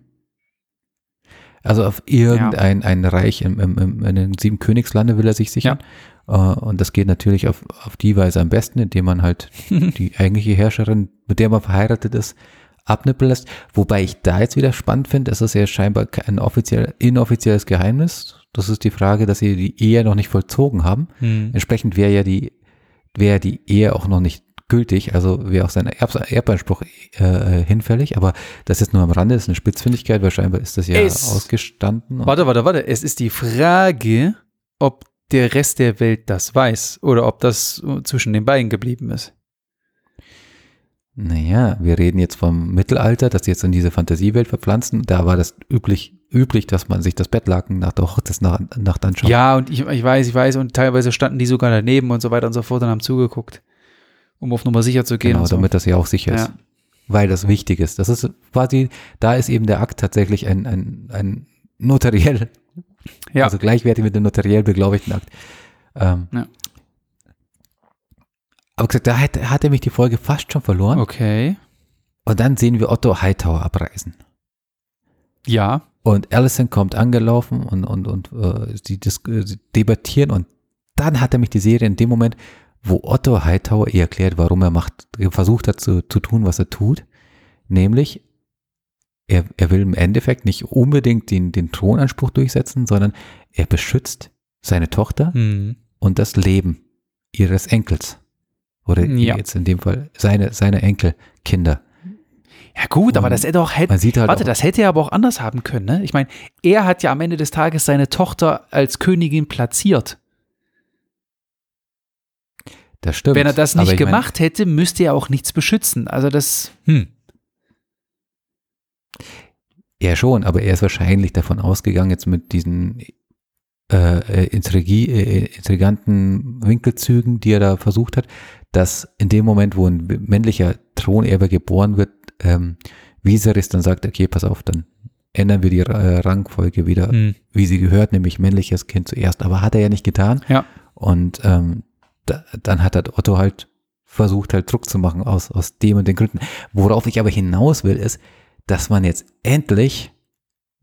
Also auf irgendein ein Reich im, im, im, in den sieben Königslande will er sich sichern. Äh, und das geht natürlich auf, auf die Weise am besten, indem man halt die eigentliche Herrscherin, mit der man verheiratet ist, abnippeln lässt. Wobei ich da jetzt wieder spannend finde, es ist ja scheinbar ein offiziell, inoffizielles Geheimnis. Das ist die Frage, dass sie die Ehe noch nicht vollzogen haben. Mhm. Entsprechend wäre ja die, wäre die Ehe auch noch nicht gültig, also wäre auch sein Erb Erbanspruch äh, hinfällig, aber das ist nur am Rande, das ist eine Spitzfindigkeit, weil scheinbar ist das ja Es- ausgestanden. Warte, warte, warte. Es ist die Frage, ob der Rest der Welt das weiß oder ob das äh, zwischen den beiden geblieben ist. Naja, wir reden jetzt vom Mittelalter, das jetzt in diese Fantasiewelt verpflanzen. Da war das üblich, üblich, dass man sich das Bettlaken nach der Hochzeitsnacht anschaut. Ja, und ich, ich weiß, ich weiß, und teilweise standen die sogar daneben und so weiter und so fort und haben zugeguckt, um auf Nummer sicher zu gehen. genau, so. damit das ja auch sicher ist. Ja. Weil das wichtig ist. Das ist quasi, da ist eben der Akt tatsächlich ein, ein, ein notariell Ja. Also gleichwertig mit dem notariell beglaubigten Akt. Ähm, Ja. Aber gesagt, da hat, hat er mich die Folge fast schon verloren. Okay. Und dann sehen wir Otto Hightower abreisen. Ja. Und Allison kommt angelaufen und, und, und äh, sie, dis äh, sie debattieren. Und dann hat er mich die Serie in dem Moment, wo Otto Hightower ihr erklärt, warum er macht, versucht hat zu, zu tun, was er tut. Nämlich, er, er will im Endeffekt nicht unbedingt den, den Thronanspruch durchsetzen, sondern er beschützt seine Tochter Hm. und das Leben ihres Enkels. Oder Ja. jetzt in dem Fall seine, seine Enkelkinder. Ja gut, aber das hätte auch, hätte, halt warte, auch- das hätte er aber auch anders haben können, ne? Ich meine, er hat ja am Ende des Tages seine Tochter als Königin platziert. Das stimmt. Wenn er das nicht ich mein, gemacht hätte, müsste er auch nichts beschützen. Also das, hm. Er schon, aber er ist wahrscheinlich davon ausgegangen, jetzt mit diesen äh, äh, Intrigi, äh, intriganten Winkelzügen, die er da versucht hat, dass in dem Moment, wo ein männlicher Thronerbe geboren wird, ähm, Viserys dann sagt, okay, pass auf, dann ändern wir die äh, Rangfolge wieder, Hm. wie sie gehört, nämlich männliches Kind zuerst. Aber hat er ja nicht getan. Ja. Und ähm, da, dann hat halt Otto halt versucht, halt Druck zu machen aus, aus dem und den Gründen. Worauf ich aber hinaus will, ist, dass man jetzt endlich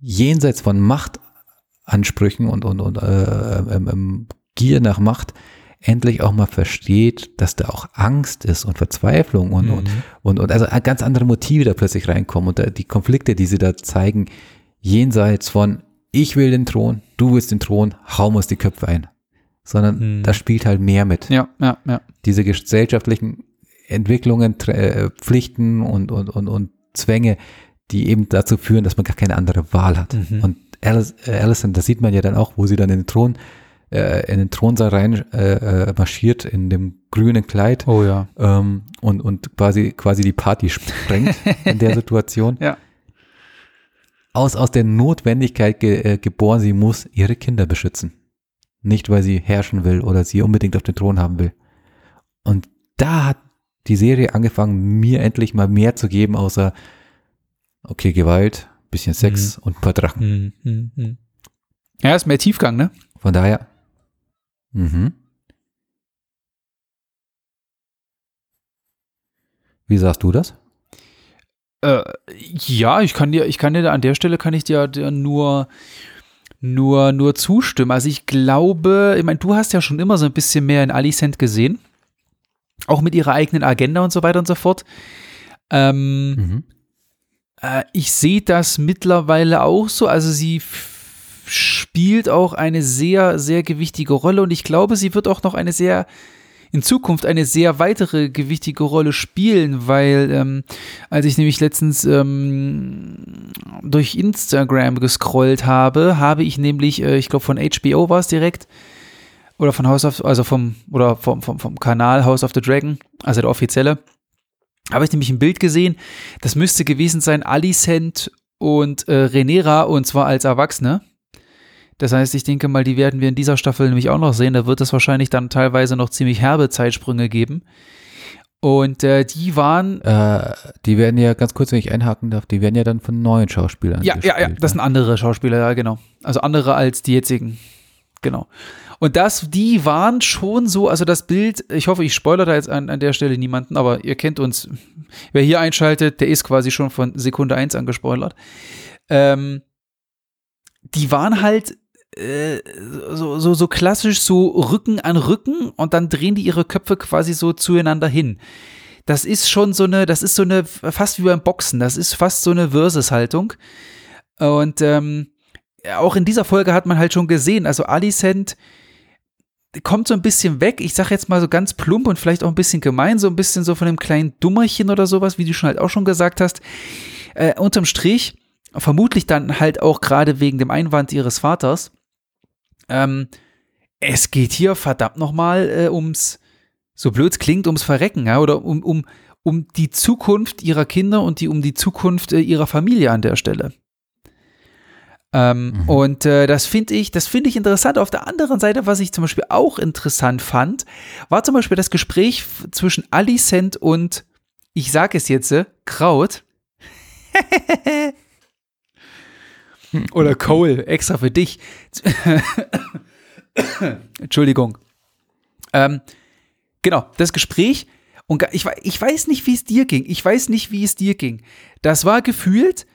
jenseits von Machtansprüchen und, und, und äh, ähm, ähm, Gier nach Macht endlich auch mal versteht, dass da auch Angst ist und Verzweiflung und, und, Mhm. und, und also ganz andere Motive da plötzlich reinkommen und die Konflikte, die sie da zeigen, jenseits von ich will den Thron, du willst den Thron, hau uns die Köpfe ein. Sondern Mhm. da spielt halt mehr mit Ja, ja, ja. diese gesellschaftlichen Entwicklungen, äh, Pflichten und, und, und, und Zwänge, die eben dazu führen, dass man gar keine andere Wahl hat. Mhm. Und Alice, äh, Alison, das sieht man ja dann auch, wo sie dann den Thron, äh, in den Thronsaal rein äh, äh, marschiert, in dem grünen Kleid Oh ja. ähm, und, und quasi, quasi die Party sprengt in der Situation. Ja. Aus, aus der Notwendigkeit ge, äh, geboren, sie muss ihre Kinder beschützen. Nicht, weil sie herrschen will oder sie unbedingt auf den Thron haben will. Und da hat die Serie angefangen, mir endlich mal mehr zu geben, außer, okay, Gewalt, bisschen Sex und ein paar Drachen. Hm, hm, hm. Ja, ist mehr Tiefgang, ne? Von daher, mhm. Wie sagst du das? Äh, ja, ich kann dir, ich kann dir an der Stelle kann ich dir, dir nur, nur, nur zustimmen. Also ich glaube, ich meine, du hast ja schon immer so ein bisschen mehr in Alicent gesehen. Auch mit ihrer eigenen Agenda und so weiter und so fort. Ähm, Mhm. Äh, ich sehe das mittlerweile auch so. Also sie spielt auch eine sehr, sehr gewichtige Rolle und ich glaube, sie wird auch noch eine sehr, in Zukunft eine sehr weitere gewichtige Rolle spielen, weil ähm, als ich nämlich letztens ähm, durch Instagram gescrollt habe, habe ich nämlich, äh, ich glaube von HBO war es direkt, oder von House of, also vom, oder vom, vom, vom Kanal House of the Dragon, also der offizielle, habe ich nämlich ein Bild gesehen, das müsste gewesen sein, Alicent und äh, Renera und zwar als Erwachsene. Das heißt, ich denke mal, die werden wir in dieser Staffel nämlich auch noch sehen. Da wird es wahrscheinlich dann teilweise noch ziemlich herbe Zeitsprünge geben. Und äh, die waren. Äh, die werden ja, ganz kurz, wenn ich einhaken darf, die werden ja dann von neuen Schauspielern Ja, ja, ja, gespielt, das sind andere Schauspieler, ja, genau. Also andere als die jetzigen. Genau. Und das, die waren schon so, also das Bild, ich hoffe, ich spoilere da jetzt an, an der Stelle niemanden, aber ihr kennt uns. Wer hier einschaltet, der ist quasi schon von Sekunde 1 angespoilert. Ähm, die waren halt äh, so, so, so klassisch so Rücken an Rücken und dann drehen die ihre Köpfe quasi so zueinander hin. Das ist schon so eine, das ist so eine, fast wie beim Boxen, das ist fast so eine Versus-Haltung. Und ähm, auch in dieser Folge hat man halt schon gesehen, also Alicent kommt so ein bisschen weg, ich sag jetzt mal so ganz plump und vielleicht auch ein bisschen gemein, so ein bisschen so von einem kleinen Dummerchen oder sowas, wie du schon halt auch schon gesagt hast. Äh, unterm Strich, vermutlich dann halt auch gerade wegen dem Einwand ihres Vaters, ähm, es geht hier verdammt nochmal äh, ums, so blöd es klingt, ums Verrecken, ja, oder um, um, um die Zukunft ihrer Kinder und die, um die Zukunft äh, ihrer Familie an der Stelle. Ähm, Mhm. Und äh, das finde ich, das finde ich interessant. Auf der anderen Seite, was ich zum Beispiel auch interessant fand, war zum Beispiel das Gespräch zwischen Alicent und, ich sage es jetzt, äh, Kraut. Oder Cole, extra für dich. Entschuldigung. Ähm, genau, das Gespräch. Und ich, ich weiß nicht, wie es dir ging. Ich weiß nicht, wie es dir ging. Das war gefühlt,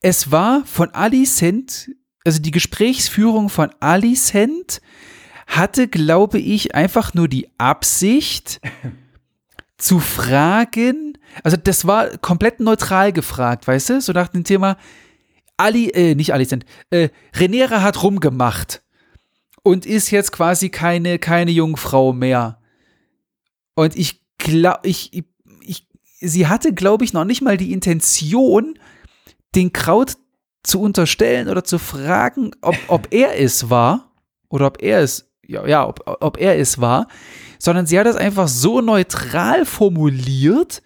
es war von Alicent, also die Gesprächsführung von Alicent hatte, glaube ich, einfach nur die Absicht zu fragen, also das war komplett neutral gefragt, weißt du, so nach dem Thema, Ali, äh, nicht Alicent, äh, Renera hat rumgemacht und ist jetzt quasi keine, keine Jungfrau mehr. Und ich glaube, ich, ich, sie hatte, glaube ich, noch nicht mal die Intention, den Kraut zu unterstellen oder zu fragen, ob, ob er es war oder ob er es, ja, ja ob, ob er es war, sondern sie hat das einfach so neutral formuliert,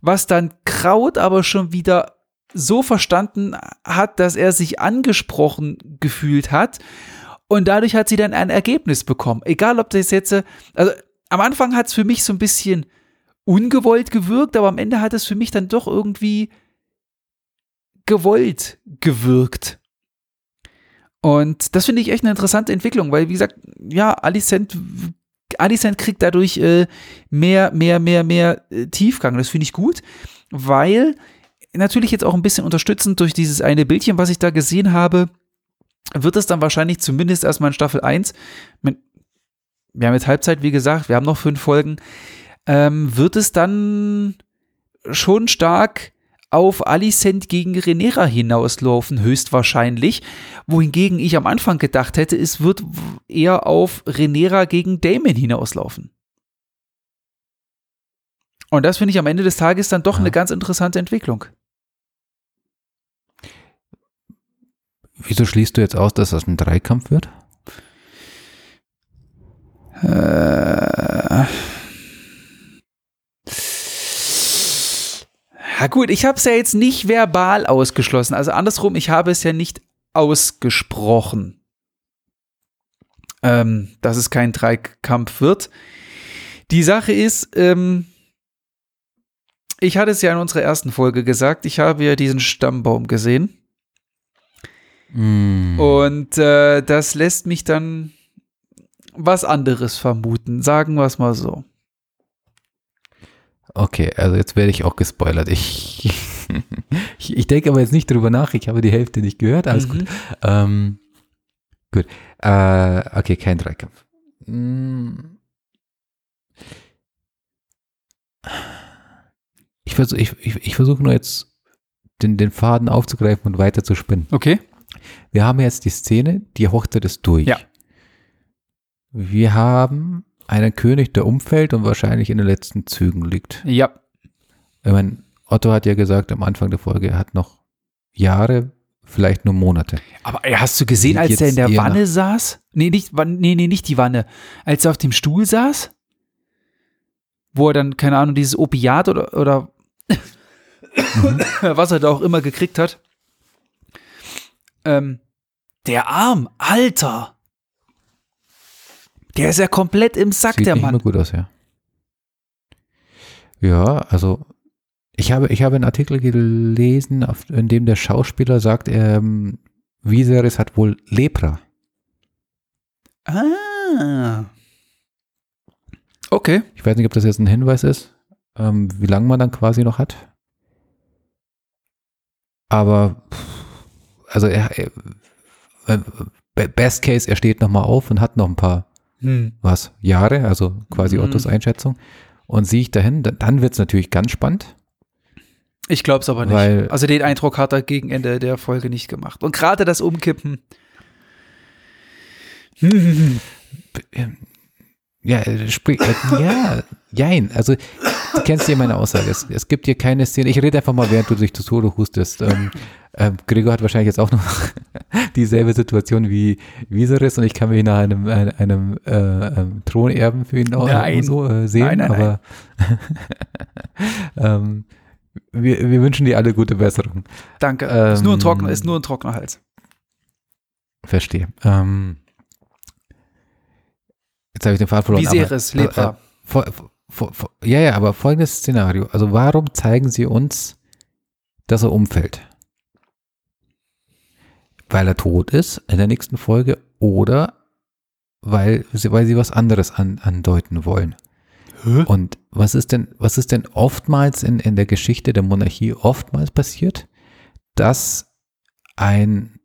was dann Kraut aber schon wieder so verstanden hat, dass er sich angesprochen gefühlt hat. Und dadurch hat sie dann ein Ergebnis bekommen. Egal, ob das jetzt, also am Anfang hat es für mich so ein bisschen ungewollt gewirkt, aber am Ende hat es für mich dann doch irgendwie gewollt gewirkt. Und das finde ich echt eine interessante Entwicklung, weil, wie gesagt, ja, Alicent, Alicent kriegt dadurch äh, mehr, mehr, mehr, mehr äh, Tiefgang. Das finde ich gut, weil natürlich jetzt auch ein bisschen unterstützend durch dieses eine Bildchen, was ich da gesehen habe, wird es dann wahrscheinlich zumindest erstmal in Staffel 1, mit, wir haben jetzt Halbzeit, wie gesagt, wir haben noch fünf Folgen, ähm, wird es dann schon stark auf Alicent gegen Renera hinauslaufen, höchstwahrscheinlich. Wohingegen ich am Anfang gedacht hätte, es wird eher auf Renera gegen Damon hinauslaufen. Und das finde ich am Ende des Tages dann doch ja. eine ganz interessante Entwicklung. Wieso schließt du jetzt aus, dass das ein Dreikampf wird? Äh. Ja gut, ich habe es ja jetzt nicht verbal ausgeschlossen. Also andersrum, ich habe es ja nicht ausgesprochen, ähm, dass es kein Dreikampf wird. Die Sache ist, ähm, ich hatte es ja in unserer ersten Folge gesagt, ich habe ja diesen Stammbaum gesehen. Mm. Und äh, das lässt mich dann was anderes vermuten, sagen wir es mal so. Okay, also jetzt werde ich auch gespoilert. Ich, ich, ich, denke aber jetzt nicht drüber nach. Ich habe die Hälfte nicht gehört. Alles mhm. gut. Ähm, gut. Äh, okay, kein Dreikampf. Hm. Ich versuche ich, ich, ich versuch nur jetzt den, den Faden aufzugreifen und weiter zu spinnen. Okay. Wir haben jetzt die Szene, die Hochzeit ist durch. Ja. Wir haben einen König, der umfällt und wahrscheinlich in den letzten Zügen liegt. Ja. Ich meine, Otto hat ja gesagt am Anfang der Folge, er hat noch Jahre, vielleicht nur Monate. Aber hast du gesehen, als er in der Wanne saß? Nee, nicht, nee, nee, nicht die Wanne. Als er auf dem Stuhl saß? Wo er dann, keine Ahnung, dieses Opiat oder, oder mhm. was er da auch immer gekriegt hat. Ähm, der Arm, Alter. Der ist ja komplett im Sack, Sieht der nicht Mann. Mehr gut aus, ja. Ja, also ich habe, ich habe einen Artikel gelesen, in dem der Schauspieler sagt, ähm, Viserys hat wohl Lepra. Ah. Okay. Ich weiß nicht, ob das jetzt ein Hinweis ist, ähm, wie lange man dann quasi noch hat. Aber, also er, er Best Case, er steht nochmal auf und hat noch ein paar hm. was, Jahre, also quasi hm. Ottos Einschätzung. Und sehe ich dahin, dann wird es natürlich ganz spannend. Ich glaube es aber nicht. Weil, also den Eindruck hat er gegen Ende der Folge nicht gemacht. Und gerade das Umkippen. Ja, sprich, äh, ja, jein. Also, du kennst ja meine Aussage. Es, es, gibt hier keine Szene. Ich rede einfach mal, während du durch das Tode hustest. Ähm, ähm, Gregor hat wahrscheinlich jetzt auch noch dieselbe Situation wie Viserys und ich kann mich nach einem, einem, einem äh, ähm, Thronerben für ihn auch nein. so äh, sehen. Nein, nein, aber ähm, wir, wir wünschen dir alle gute Besserung. Danke. Ähm, ist, nur ein trockener, ist nur ein trockener Hals. Verstehe. Ähm, jetzt habe ich den Faden verloren. Viserys, aber, Lepra. Äh, vor, vor, vor, ja, ja, aber folgendes Szenario. Also warum zeigen sie uns, dass er umfällt? weil er tot ist in der nächsten Folge oder weil sie, weil sie was anderes an, andeuten wollen. Hä? Und was ist denn, was ist denn oftmals in, in der Geschichte der Monarchie oftmals passiert, dass ein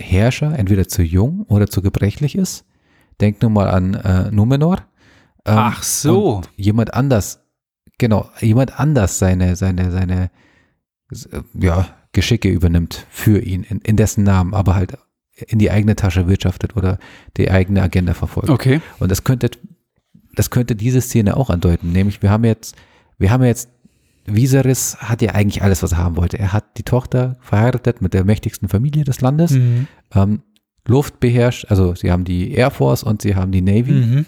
Herrscher entweder zu jung oder zu gebrechlich ist? Denk nur mal an äh, Numenor. Ähm, Ach so. Jemand anders, genau, jemand anders seine, seine, seine, ja, Geschicke übernimmt für ihn, in, in dessen Namen, aber halt in die eigene Tasche wirtschaftet oder die eigene Agenda verfolgt. Okay. Und das könnte, das könnte diese Szene auch andeuten, nämlich wir haben jetzt, wir haben jetzt Viserys hat ja eigentlich alles, was er haben wollte. Er hat die Tochter verheiratet mit der mächtigsten Familie des Landes, Mhm. ähm, Luft beherrscht, also sie haben die Air Force und sie haben die Navy Mhm.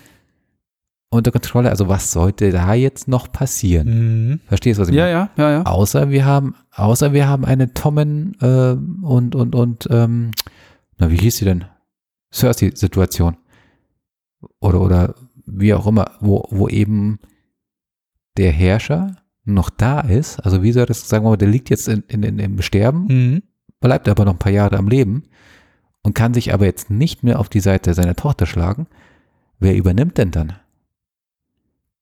unter Kontrolle. Also was sollte da jetzt noch passieren? Mhm. Verstehst du, was ich Ja, meine? ja, ja, ja. Außer wir haben, außer wir haben eine Tommen äh, und und und ähm, na wie hieß sie denn? Cersei-Situation oder oder wie auch immer, wo wo eben der Herrscher noch da ist. Also wie soll das sagen wir mal, der liegt jetzt in, in, in im Sterben, Mhm. bleibt aber noch ein paar Jahre am Leben und kann sich aber jetzt nicht mehr auf die Seite seiner Tochter schlagen. Wer übernimmt denn dann?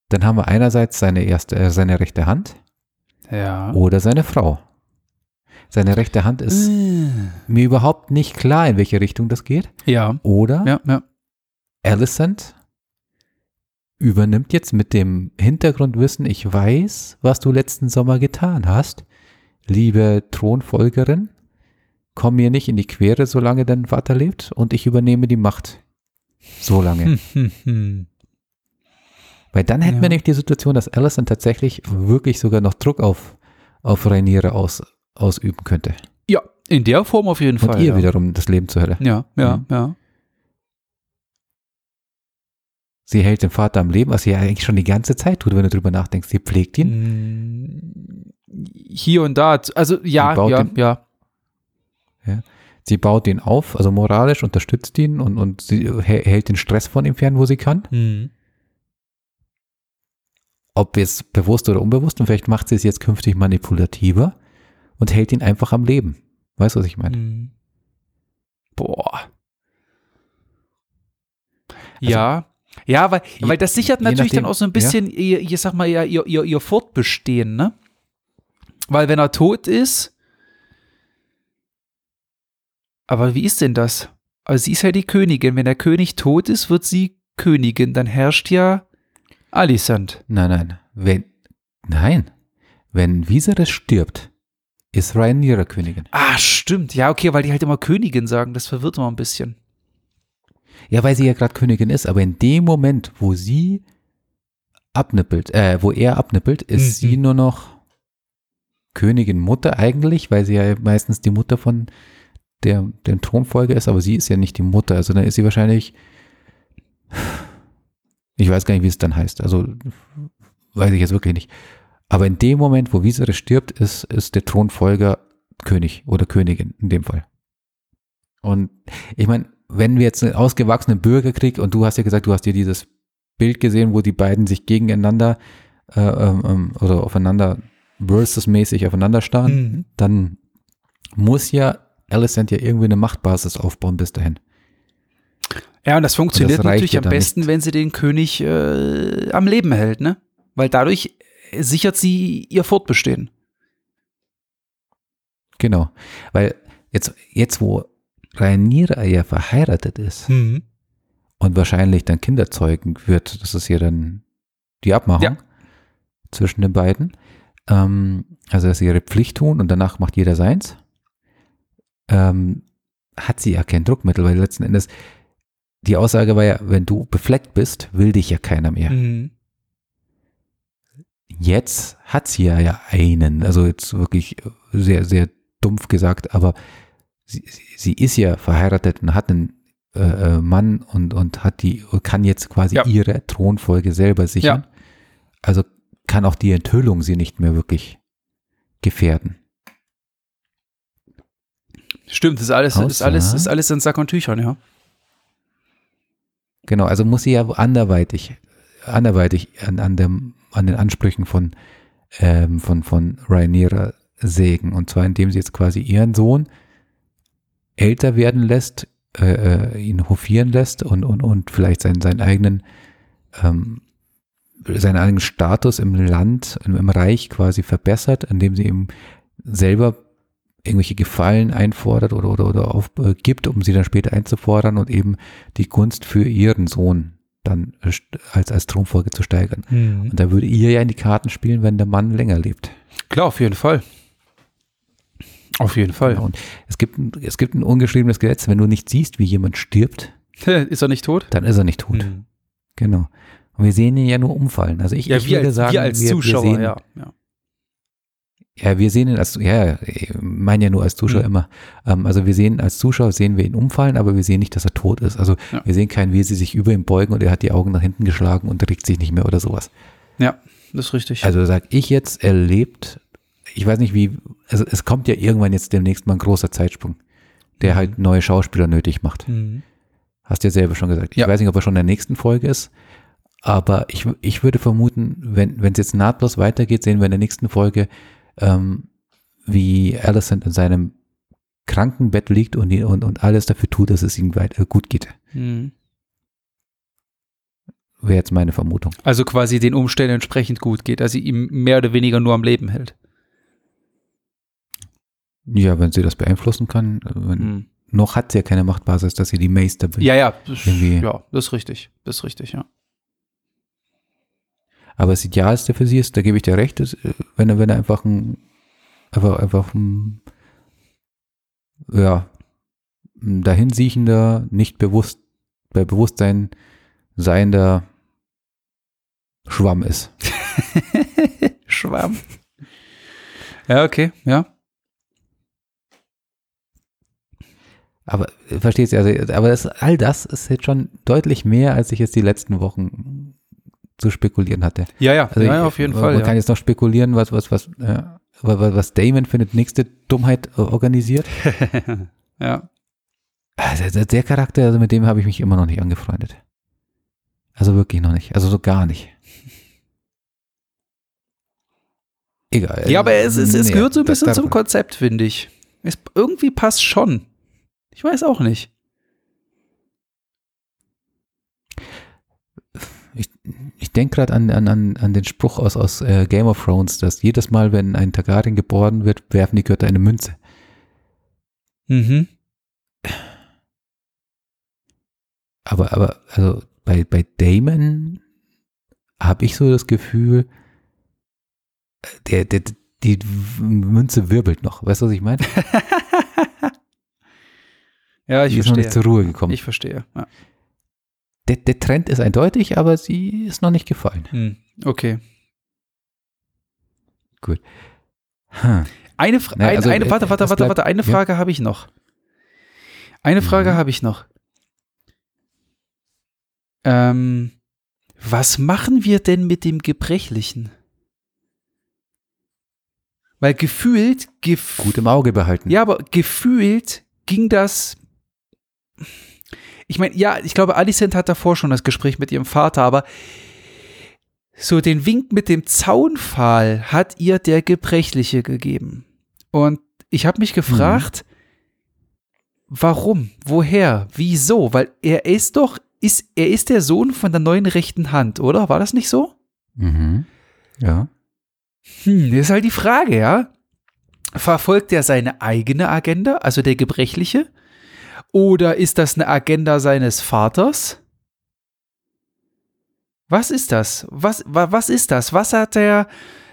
Dann haben wir einerseits seine erste, äh, seine rechte Hand Ja. oder seine Frau. Seine rechte Hand ist Äh. mir überhaupt nicht klar, in welche Richtung das geht. Ja. Oder Ja, ja. Alicent übernimmt jetzt mit dem Hintergrundwissen, ich weiß, was du letzten Sommer getan hast, liebe Thronfolgerin, komm mir nicht in die Quere, solange dein Vater lebt, und ich übernehme die Macht. So lange. Hm. Weil dann hätten Ja. wir nämlich die Situation, dass Alicent tatsächlich wirklich sogar noch Druck auf, auf Rhaenyra aus, ausüben könnte. Ja, in der Form auf jeden Und Fall. ihr ja. wiederum das Leben zur Hölle. Ja, ja, Mhm. ja. Sie hält den Vater am Leben, was sie ja eigentlich schon die ganze Zeit tut, wenn du drüber nachdenkst. Sie pflegt ihn. Mm, Hier und da, also ja, ja, den- ja. Sie baut ihn auf, also moralisch unterstützt ihn und, und sie hä- hält den Stress von ihm fern, wo sie kann. Mhm. Ob jetzt bewusst oder unbewusst. Und vielleicht macht sie es jetzt künftig manipulativer und hält ihn einfach am Leben. Weißt du, was ich meine? Mhm. Boah. ja. Ja, weil, je- weil das sichert natürlich nachdem, dann auch so ein bisschen ihr, ihr, sag mal, ihr, ihr, ihr, ihr Fortbestehen, ne? Weil wenn er tot ist, aber wie ist denn das? Also sie ist ja die Königin. Wenn der König tot ist, wird sie Königin. Dann herrscht ja Alicent. Nein, nein. Wenn, nein. Wenn Viserys stirbt, ist Rhaenyra Königin. Ah, stimmt. Ja, okay, weil die halt immer Königin sagen. Das verwirrt immer ein bisschen. Ja, weil sie ja gerade Königin ist, aber in dem Moment, wo sie abnippelt, äh, wo er abnippelt, ist Mhm. sie nur noch Königin Mutter eigentlich, weil sie ja meistens die Mutter von der, dem Thronfolger ist, aber sie ist ja nicht die Mutter, also dann ist sie wahrscheinlich, ich weiß gar nicht, wie es dann heißt, also weiß ich jetzt wirklich nicht. Aber in dem Moment, wo Viserys stirbt, ist, ist der Thronfolger König oder Königin in dem Fall. Und ich meine, wenn wir jetzt einen ausgewachsenen Bürgerkrieg und du hast ja gesagt, du hast dir dieses Bild gesehen, wo die beiden sich gegeneinander äh, ähm, ähm, oder aufeinander versus-mäßig aufeinander starren, Mhm. dann muss ja Alicent ja irgendwie eine Machtbasis aufbauen bis dahin. Ja, und das funktioniert Und das natürlich am besten, nicht. wenn sie den König äh, am Leben hält, ne? Weil dadurch sichert sie ihr Fortbestehen. Genau. Weil jetzt, jetzt wo Rhaenyra ja verheiratet ist Mhm. und wahrscheinlich dann Kinder zeugen wird, das ist ja dann die Abmachung Ja. zwischen den beiden. Ähm, also, dass sie ihre Pflicht tun und danach macht jeder seins. Ähm, hat sie ja kein Druckmittel, weil letzten Endes die Aussage war ja, wenn du befleckt bist, will dich ja keiner mehr. Mhm. Jetzt hat sie ja, ja einen, also jetzt wirklich sehr, sehr dumpf gesagt, aber sie, sie- ist ja verheiratet und hat einen äh, äh, Mann und, und hat die, kann jetzt quasi Ja. ihre Thronfolge selber sichern. Also kann auch die Enthüllung sie nicht mehr wirklich gefährden. Stimmt, ist alles, ist alles, ist alles in Sack und Tüchern, ja. Genau, also muss sie ja anderweitig, anderweitig an, an, dem, an den Ansprüchen von, ähm, von, von Rhaenyra sägen. Und zwar indem sie jetzt quasi ihren Sohn älter werden lässt, äh, äh, ihn hofieren lässt und, und, und vielleicht seinen, seinen eigenen, ähm, seinen eigenen Status im Land, im, im Reich quasi verbessert, indem sie ihm selber irgendwelche Gefallen einfordert oder, oder, oder aufgibt, um sie dann später einzufordern und eben die Gunst für ihren Sohn dann äh, als, als Thronfolge zu steigern. Und da würde ihr ja in die Karten spielen, wenn der Mann länger lebt. Klar, auf jeden Fall. Auf jeden Fall. Genau. Und es gibt, ein- es gibt ein ungeschriebenes Gesetz, wenn du nicht siehst, wie jemand stirbt, Ist er nicht tot? dann ist er nicht tot. Mhm. Genau. Und wir sehen ihn ja nur umfallen. Also ich, Ja, ich wir würde als, sagen, wir als wir, Zuschauer, wir sehen, ja. ja. Ja, wir sehen ihn als, ja, ich meine ja nur als Zuschauer Mhm. immer. Ähm, also wir sehen als Zuschauer, sehen wir ihn umfallen, aber wir sehen nicht, dass er tot ist. Also Ja. wir sehen keinen, wie sie sich über ihn beugen und er hat die Augen nach hinten geschlagen und regt sich nicht mehr oder sowas. Ja, das ist richtig. Also sag ich jetzt, er lebt, ich weiß nicht wie, also es kommt ja irgendwann jetzt demnächst mal ein großer Zeitsprung, der halt neue Schauspieler nötig macht. Mhm. Hast du ja selber schon gesagt. Ich Ja. weiß nicht, ob er schon in der nächsten Folge ist, aber ich, ich würde vermuten, wenn wenn es jetzt nahtlos weitergeht, sehen wir in der nächsten Folge, ähm, wie Alicent in seinem Krankenbett liegt und, und, und alles dafür tut, dass es ihm weit, äh, gut geht. Mhm. Wäre jetzt meine Vermutung. Also quasi den Umständen entsprechend gut geht, dass sie ihm mehr oder weniger nur am Leben hält. Ja, wenn sie das beeinflussen kann, Mhm. noch hat sie ja keine Machtbasis, dass sie die Meister Ja, ja, das, ja, das ist richtig. Das ist richtig, ja. Aber das Idealste für sie ist, da gebe ich dir recht, ist, äh, wenn er, wenn er einfach ein, einfach, einfach ein, ja, ein dahinsiechender, nicht bewusst, bei Bewusstsein seiender Schwamm ist. Schwamm. Ja, okay, ja. Aber äh, verstehst du, also, aber das, all das ist jetzt schon deutlich mehr, als ich jetzt die letzten Wochen zu spekulieren hatte. Ja, ja, Also ja, ich- auf jeden man Fall. Man ja. kann jetzt noch spekulieren, was, was, was, äh, was, Damon für eine nächste Dummheit äh, organisiert. ja. Also der, Charakter, also mit dem habe ich mich immer noch nicht angefreundet. Also wirklich noch nicht. Also so gar nicht. Egal. ja, aber es, es, es Nee, gehört so ein bisschen zum Konzept, finde ich. Es irgendwie passt schon. Ich weiß auch nicht. Ich denke gerade an, an, an, den Spruch aus, aus äh, Game of Thrones, dass jedes Mal, wenn ein Targaryen geboren wird, werfen die Götter eine Münze. Mhm. Aber, aber, also bei, bei Damon habe ich so das Gefühl, der, der, die Münze wirbelt noch. Weißt du, was ich meine? Ja, ich die ist noch verstehe. nicht zur Ruhe gekommen. Ich verstehe. Ja. Der, der Trend ist eindeutig, aber sie ist noch nicht gefallen. Hm. Okay. Hm. Eine, Fra Naja, ein, also, eine, äh, warte, warte, warte, warte, eine ja. Frage habe ich noch. Eine Frage Mhm. habe ich noch. Ähm, was machen wir denn mit dem Gebrechlichen? Weil gefühlt, gef Gut im Auge behalten. ja, aber gefühlt ging das. Ich meine, ja, ich glaube, Alicent hat davor schon das Gespräch mit ihrem Vater, aber so den Wink mit dem Zaunpfahl hat ihr der Gebrechliche gegeben. Und ich habe mich gefragt, warum, woher, wieso? Weil er ist doch, ist, er ist der Sohn von der neuen rechten Hand, oder? War das nicht so? Mhm. Ja. Hm, das ist halt die Frage, ja. Verfolgt er seine eigene Agenda, also der Gebrechliche? Oder ist das eine Agenda seines Vaters? Was ist das? Was, wa, was ist das? Was hat der,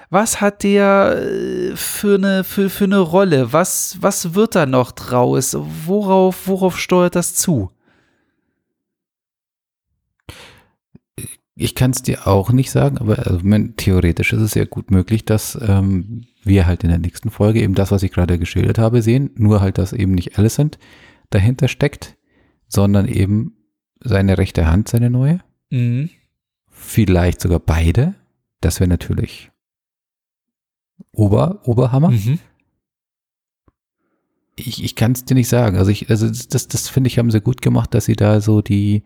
was hat der äh, für eine, für, für eine Rolle? Was, was wird da noch draus? Worauf, worauf steuert das zu? Ich kann es dir auch nicht sagen, aber also, mein, theoretisch ist es ja gut möglich, dass ähm, wir halt in der nächsten Folge eben das, was ich gerade geschildert habe, sehen. Nur halt, dass eben nicht Alicent dahinter steckt, sondern eben seine rechte Hand, seine neue. Mhm. Vielleicht sogar beide. Das wäre natürlich Ober, Oberhammer. Mhm. Ich, ich kann es dir nicht sagen. Also ich, also das, das finde ich, haben sie gut gemacht, dass sie da so die,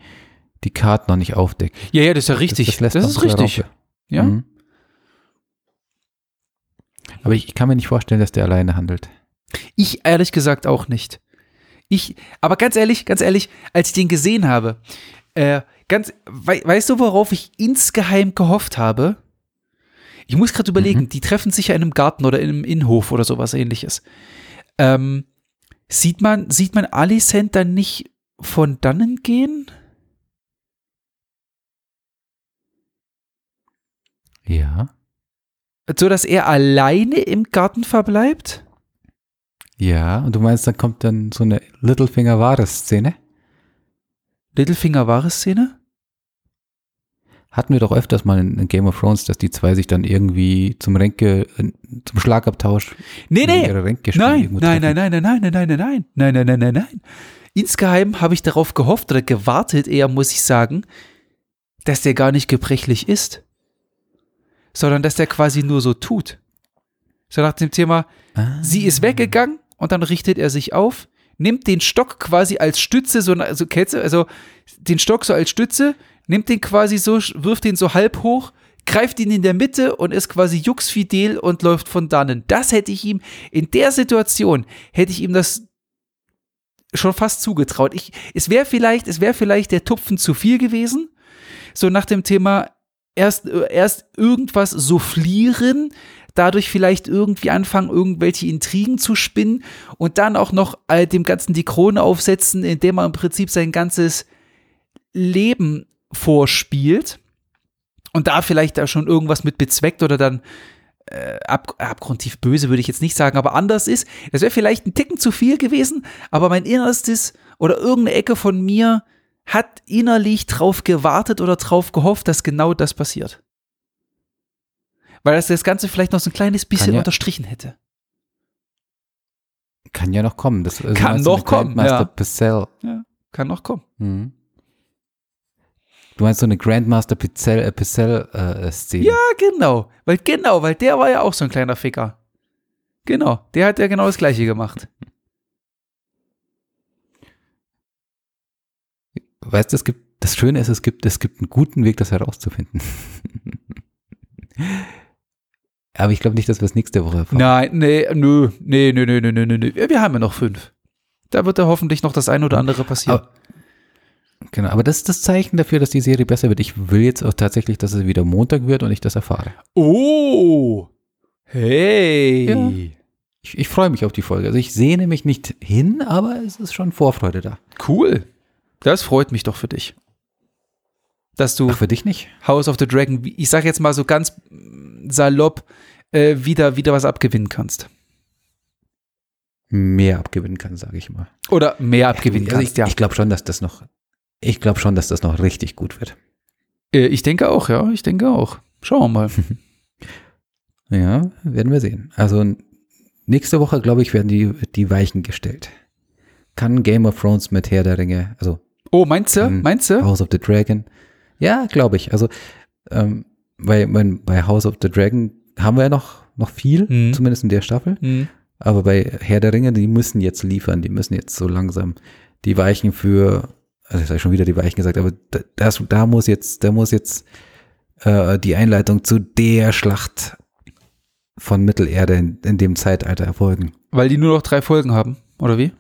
die Karten noch nicht aufdecken. Ja, ja, das ist ja richtig. Das, lässt ist unsere richtig. Raupe. Ja. Mhm. Aber ich, ich kann mir nicht vorstellen, dass der alleine handelt. Ich ehrlich gesagt auch nicht. Ich, aber ganz ehrlich, ganz ehrlich, als ich den gesehen habe, äh, ganz, wei weißt du, worauf ich insgeheim gehofft habe? Ich muss gerade überlegen, Mhm. die treffen sich ja in einem Garten oder in einem Innenhof oder sowas ähnliches. Ähm, sieht man, sieht man Alicent dann nicht von dannen gehen? Ja. So dass er alleine im Garten verbleibt? Ja, und du meinst, dann kommt dann so eine? Littlefinger wahre Szene? hatten wir doch öfters mal in, in Game of Thrones, dass die zwei sich dann irgendwie zum Ränke, äh, zum Schlagabtausch Nee, nee. ihre Nein, nein, treffen. nein, nein, nein, nein, nein, nein, nein, nein, nein, nein, nein, nein. Insgeheim habe ich darauf gehofft oder gewartet, eher muss ich sagen, dass der gar nicht gebrechlich ist, sondern dass der quasi nur so tut. So nach dem Thema, Ah. sie ist weggegangen und dann richtet er sich auf, nimmt den Stock quasi als Stütze, so, also, du, also den Stock so als Stütze, nimmt den quasi so, wirft den so halb hoch, greift ihn in der Mitte und ist quasi juxfidel und läuft von dannen. Das hätte ich ihm, in der Situation, hätte ich ihm das schon fast zugetraut. Ich, es wäre vielleicht, es wäre vielleicht der Tupfen zu viel gewesen. So nach dem Thema erst, äh, erst irgendwas soufflieren, dadurch vielleicht irgendwie anfangen, irgendwelche Intrigen zu spinnen und dann auch noch äh, dem Ganzen die Krone aufsetzen, indem er im Prinzip sein ganzes Leben vorspielt und da vielleicht da schon irgendwas mit bezweckt oder dann äh, ab, abgrundtief böse würde ich jetzt nicht sagen, aber anders ist. Das wäre vielleicht ein Ticken zu viel gewesen, aber mein Innerstes oder irgendeine Ecke von mir hat innerlich drauf gewartet oder drauf gehofft, dass genau das passiert. Weil das das Ganze vielleicht noch so ein kleines bisschen ja- unterstrichen hätte. Kann ja noch kommen. Das, also Kann noch kommen, Grandmaster ja. Picel. Kann noch kommen. Mhm. Du meinst so eine Grandmaster Picel, äh, äh, Szene. Ja, genau. Weil genau, weil der war ja auch so ein kleiner Ficker. Genau, der hat ja genau das gleiche gemacht. Weißt du, es gibt, das Schöne ist, es gibt, es gibt einen guten Weg, das herauszufinden. Aber ich glaube nicht, dass wir es nächste Woche erfahren. Nein, nee, nö, nee, nö, nö, nö, nö, nö. Wir haben ja noch fünf. Da wird ja hoffentlich noch das ein oder andere passieren. Aber- Genau, aber das ist das Zeichen dafür, dass die Serie besser wird. Ich will jetzt auch tatsächlich, dass es wieder Montag wird und ich das erfahre. oh, hey. Ja. Ich, ich freue mich auf die Folge. Also ich sehne mich nicht hin, aber es ist schon Vorfreude da. Cool. Das freut mich doch für dich. Dass du Ach, für dich nicht? House of the Dragon, ich sag jetzt mal so ganz salopp, äh, wieder, wieder was abgewinnen kannst. Mehr abgewinnen kann, sage ich mal. Oder mehr abgewinnen also kannst, ich, ja. ich glaube schon, dass das noch, ich glaube schon, dass das noch richtig gut wird. Äh, ich denke auch, ja, ich denke auch. Schauen wir mal. Ja, werden wir sehen. Also nächste Woche, glaube ich, werden die, die Weichen gestellt. Kann Game of Thrones mit Herr der Ringe, also Oh, meinst du? Meinst du? House of the Dragon. Ja, glaube ich. Also ähm, bei, bei, House of the Dragon haben wir ja noch, noch viel, Mhm. zumindest in der Staffel. Hm. Aber bei Herr der Ringe, die müssen jetzt liefern, die müssen jetzt so langsam die Weichen für, also ich habe schon wieder die Weichen gesagt, aber da, das, da muss jetzt, da muss jetzt äh, die Einleitung zu der Schlacht von Mittelerde in, in dem Zeitalter erfolgen. Weil die nur noch drei Folgen haben, oder wie?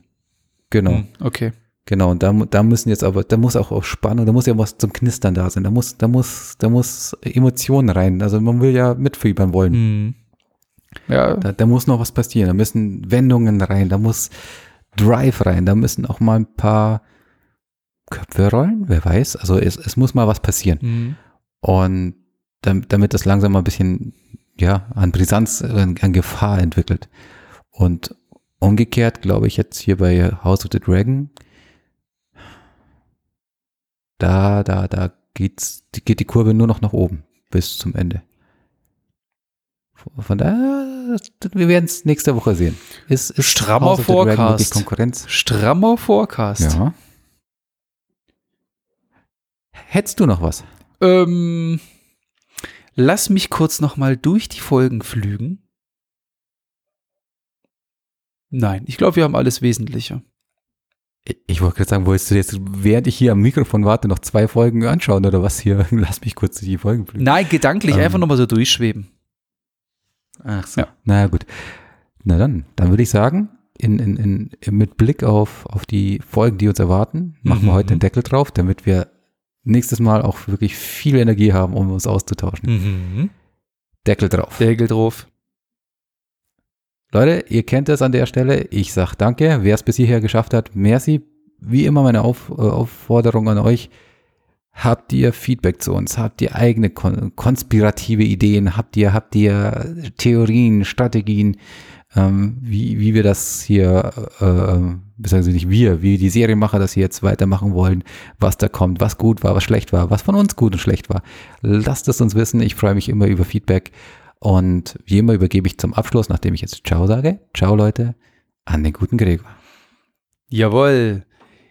Genau. Hm, Okay. Genau, und da, da müssen jetzt aber, da muss auch, auch Spannung, da muss ja was zum Knistern da sein, da muss, da muss, da muss Emotionen rein. Also man will ja mitfiebern wollen. Hm. Ja, Da, da muss noch was passieren, da müssen Wendungen rein, da muss Drive rein, da müssen auch mal ein paar Köpfe rollen, wer weiß. Also es, es muss mal was passieren. hm. Und dam- damit das langsam mal ein bisschen, ja, an Brisanz, an, an Gefahr entwickelt. Und umgekehrt, glaube ich, jetzt hier bei House of the Dragon, da, da, da geht's, geht die Kurve nur noch nach oben bis zum Ende. Von daher, wir werden es nächste Woche sehen. Ist, ist Strammer Forecast. Konkurrenz? Strammer Forecast. Ja. Hättest du noch was? Ähm, lass mich kurz noch mal durch die Folgen flügen. Nein, ich glaube, wir haben alles Wesentliche. Ich- wollte gerade sagen, wolltest du jetzt, während ich hier am Mikrofon warte, noch zwei Folgen anschauen oder was hier? Lass mich kurz die Folgen fliegen. Nein, gedanklich Ähm. einfach noch mal so durchschweben. Ach so. Ja. Na gut. Na dann, dann würde ich sagen, in, in, in, mit Blick auf, auf die Folgen, die uns erwarten, machen wir Mhm. heute den Deckel drauf, damit wir nächstes Mal auch wirklich viel Energie haben, um uns auszutauschen. Mhm. Deckel drauf. Deckel drauf. Leute, ihr kennt es an der Stelle. Ich sag danke. Wer es bis hierher geschafft hat, merci. Wie immer meine Auf, äh, Aufforderung an euch. Habt ihr Feedback zu uns? Habt ihr eigene kon konspirative Ideen? Habt ihr, habt ihr Theorien, Strategien? ähm, wie, wie wir das hier, äh, äh Sie nicht wir, wie die Serienmacher das hier jetzt weitermachen wollen, was da kommt, was gut war, was schlecht war, was von uns gut und schlecht war. Lasst es uns wissen. Ich freue mich immer über Feedback. Und wie immer übergebe ich zum Abschluss, nachdem ich jetzt Ciao sage. Ciao Leute, an den guten Gregor. Jawohl.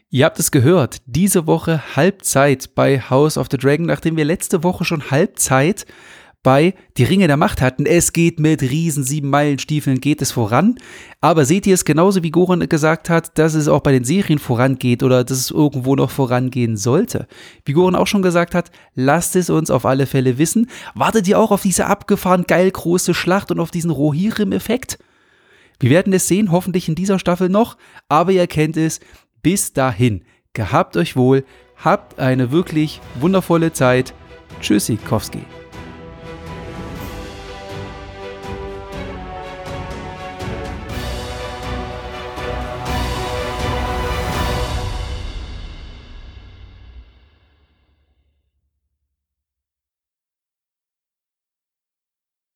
Ihr habt es gehört, diese Woche Halbzeit bei House of the Dragon, nachdem wir letzte Woche schon Halbzeit bei Die Ringe der Macht hatten. Es geht mit riesen sieben Meilenstiefeln, geht es voran. Aber seht ihr es genauso wie Goran gesagt hat, dass es auch bei den Serien vorangeht oder dass es irgendwo noch vorangehen sollte? Wie Goran auch schon gesagt hat, lasst es uns auf alle Fälle wissen. Wartet ihr auch auf diese abgefahren geil große Schlacht und auf diesen Rohirrim-Effekt? Wir werden es sehen, hoffentlich in dieser Staffel noch, aber ihr kennt es. Bis dahin, gehabt euch wohl, habt eine wirklich wundervolle Zeit. Tschüssikowski.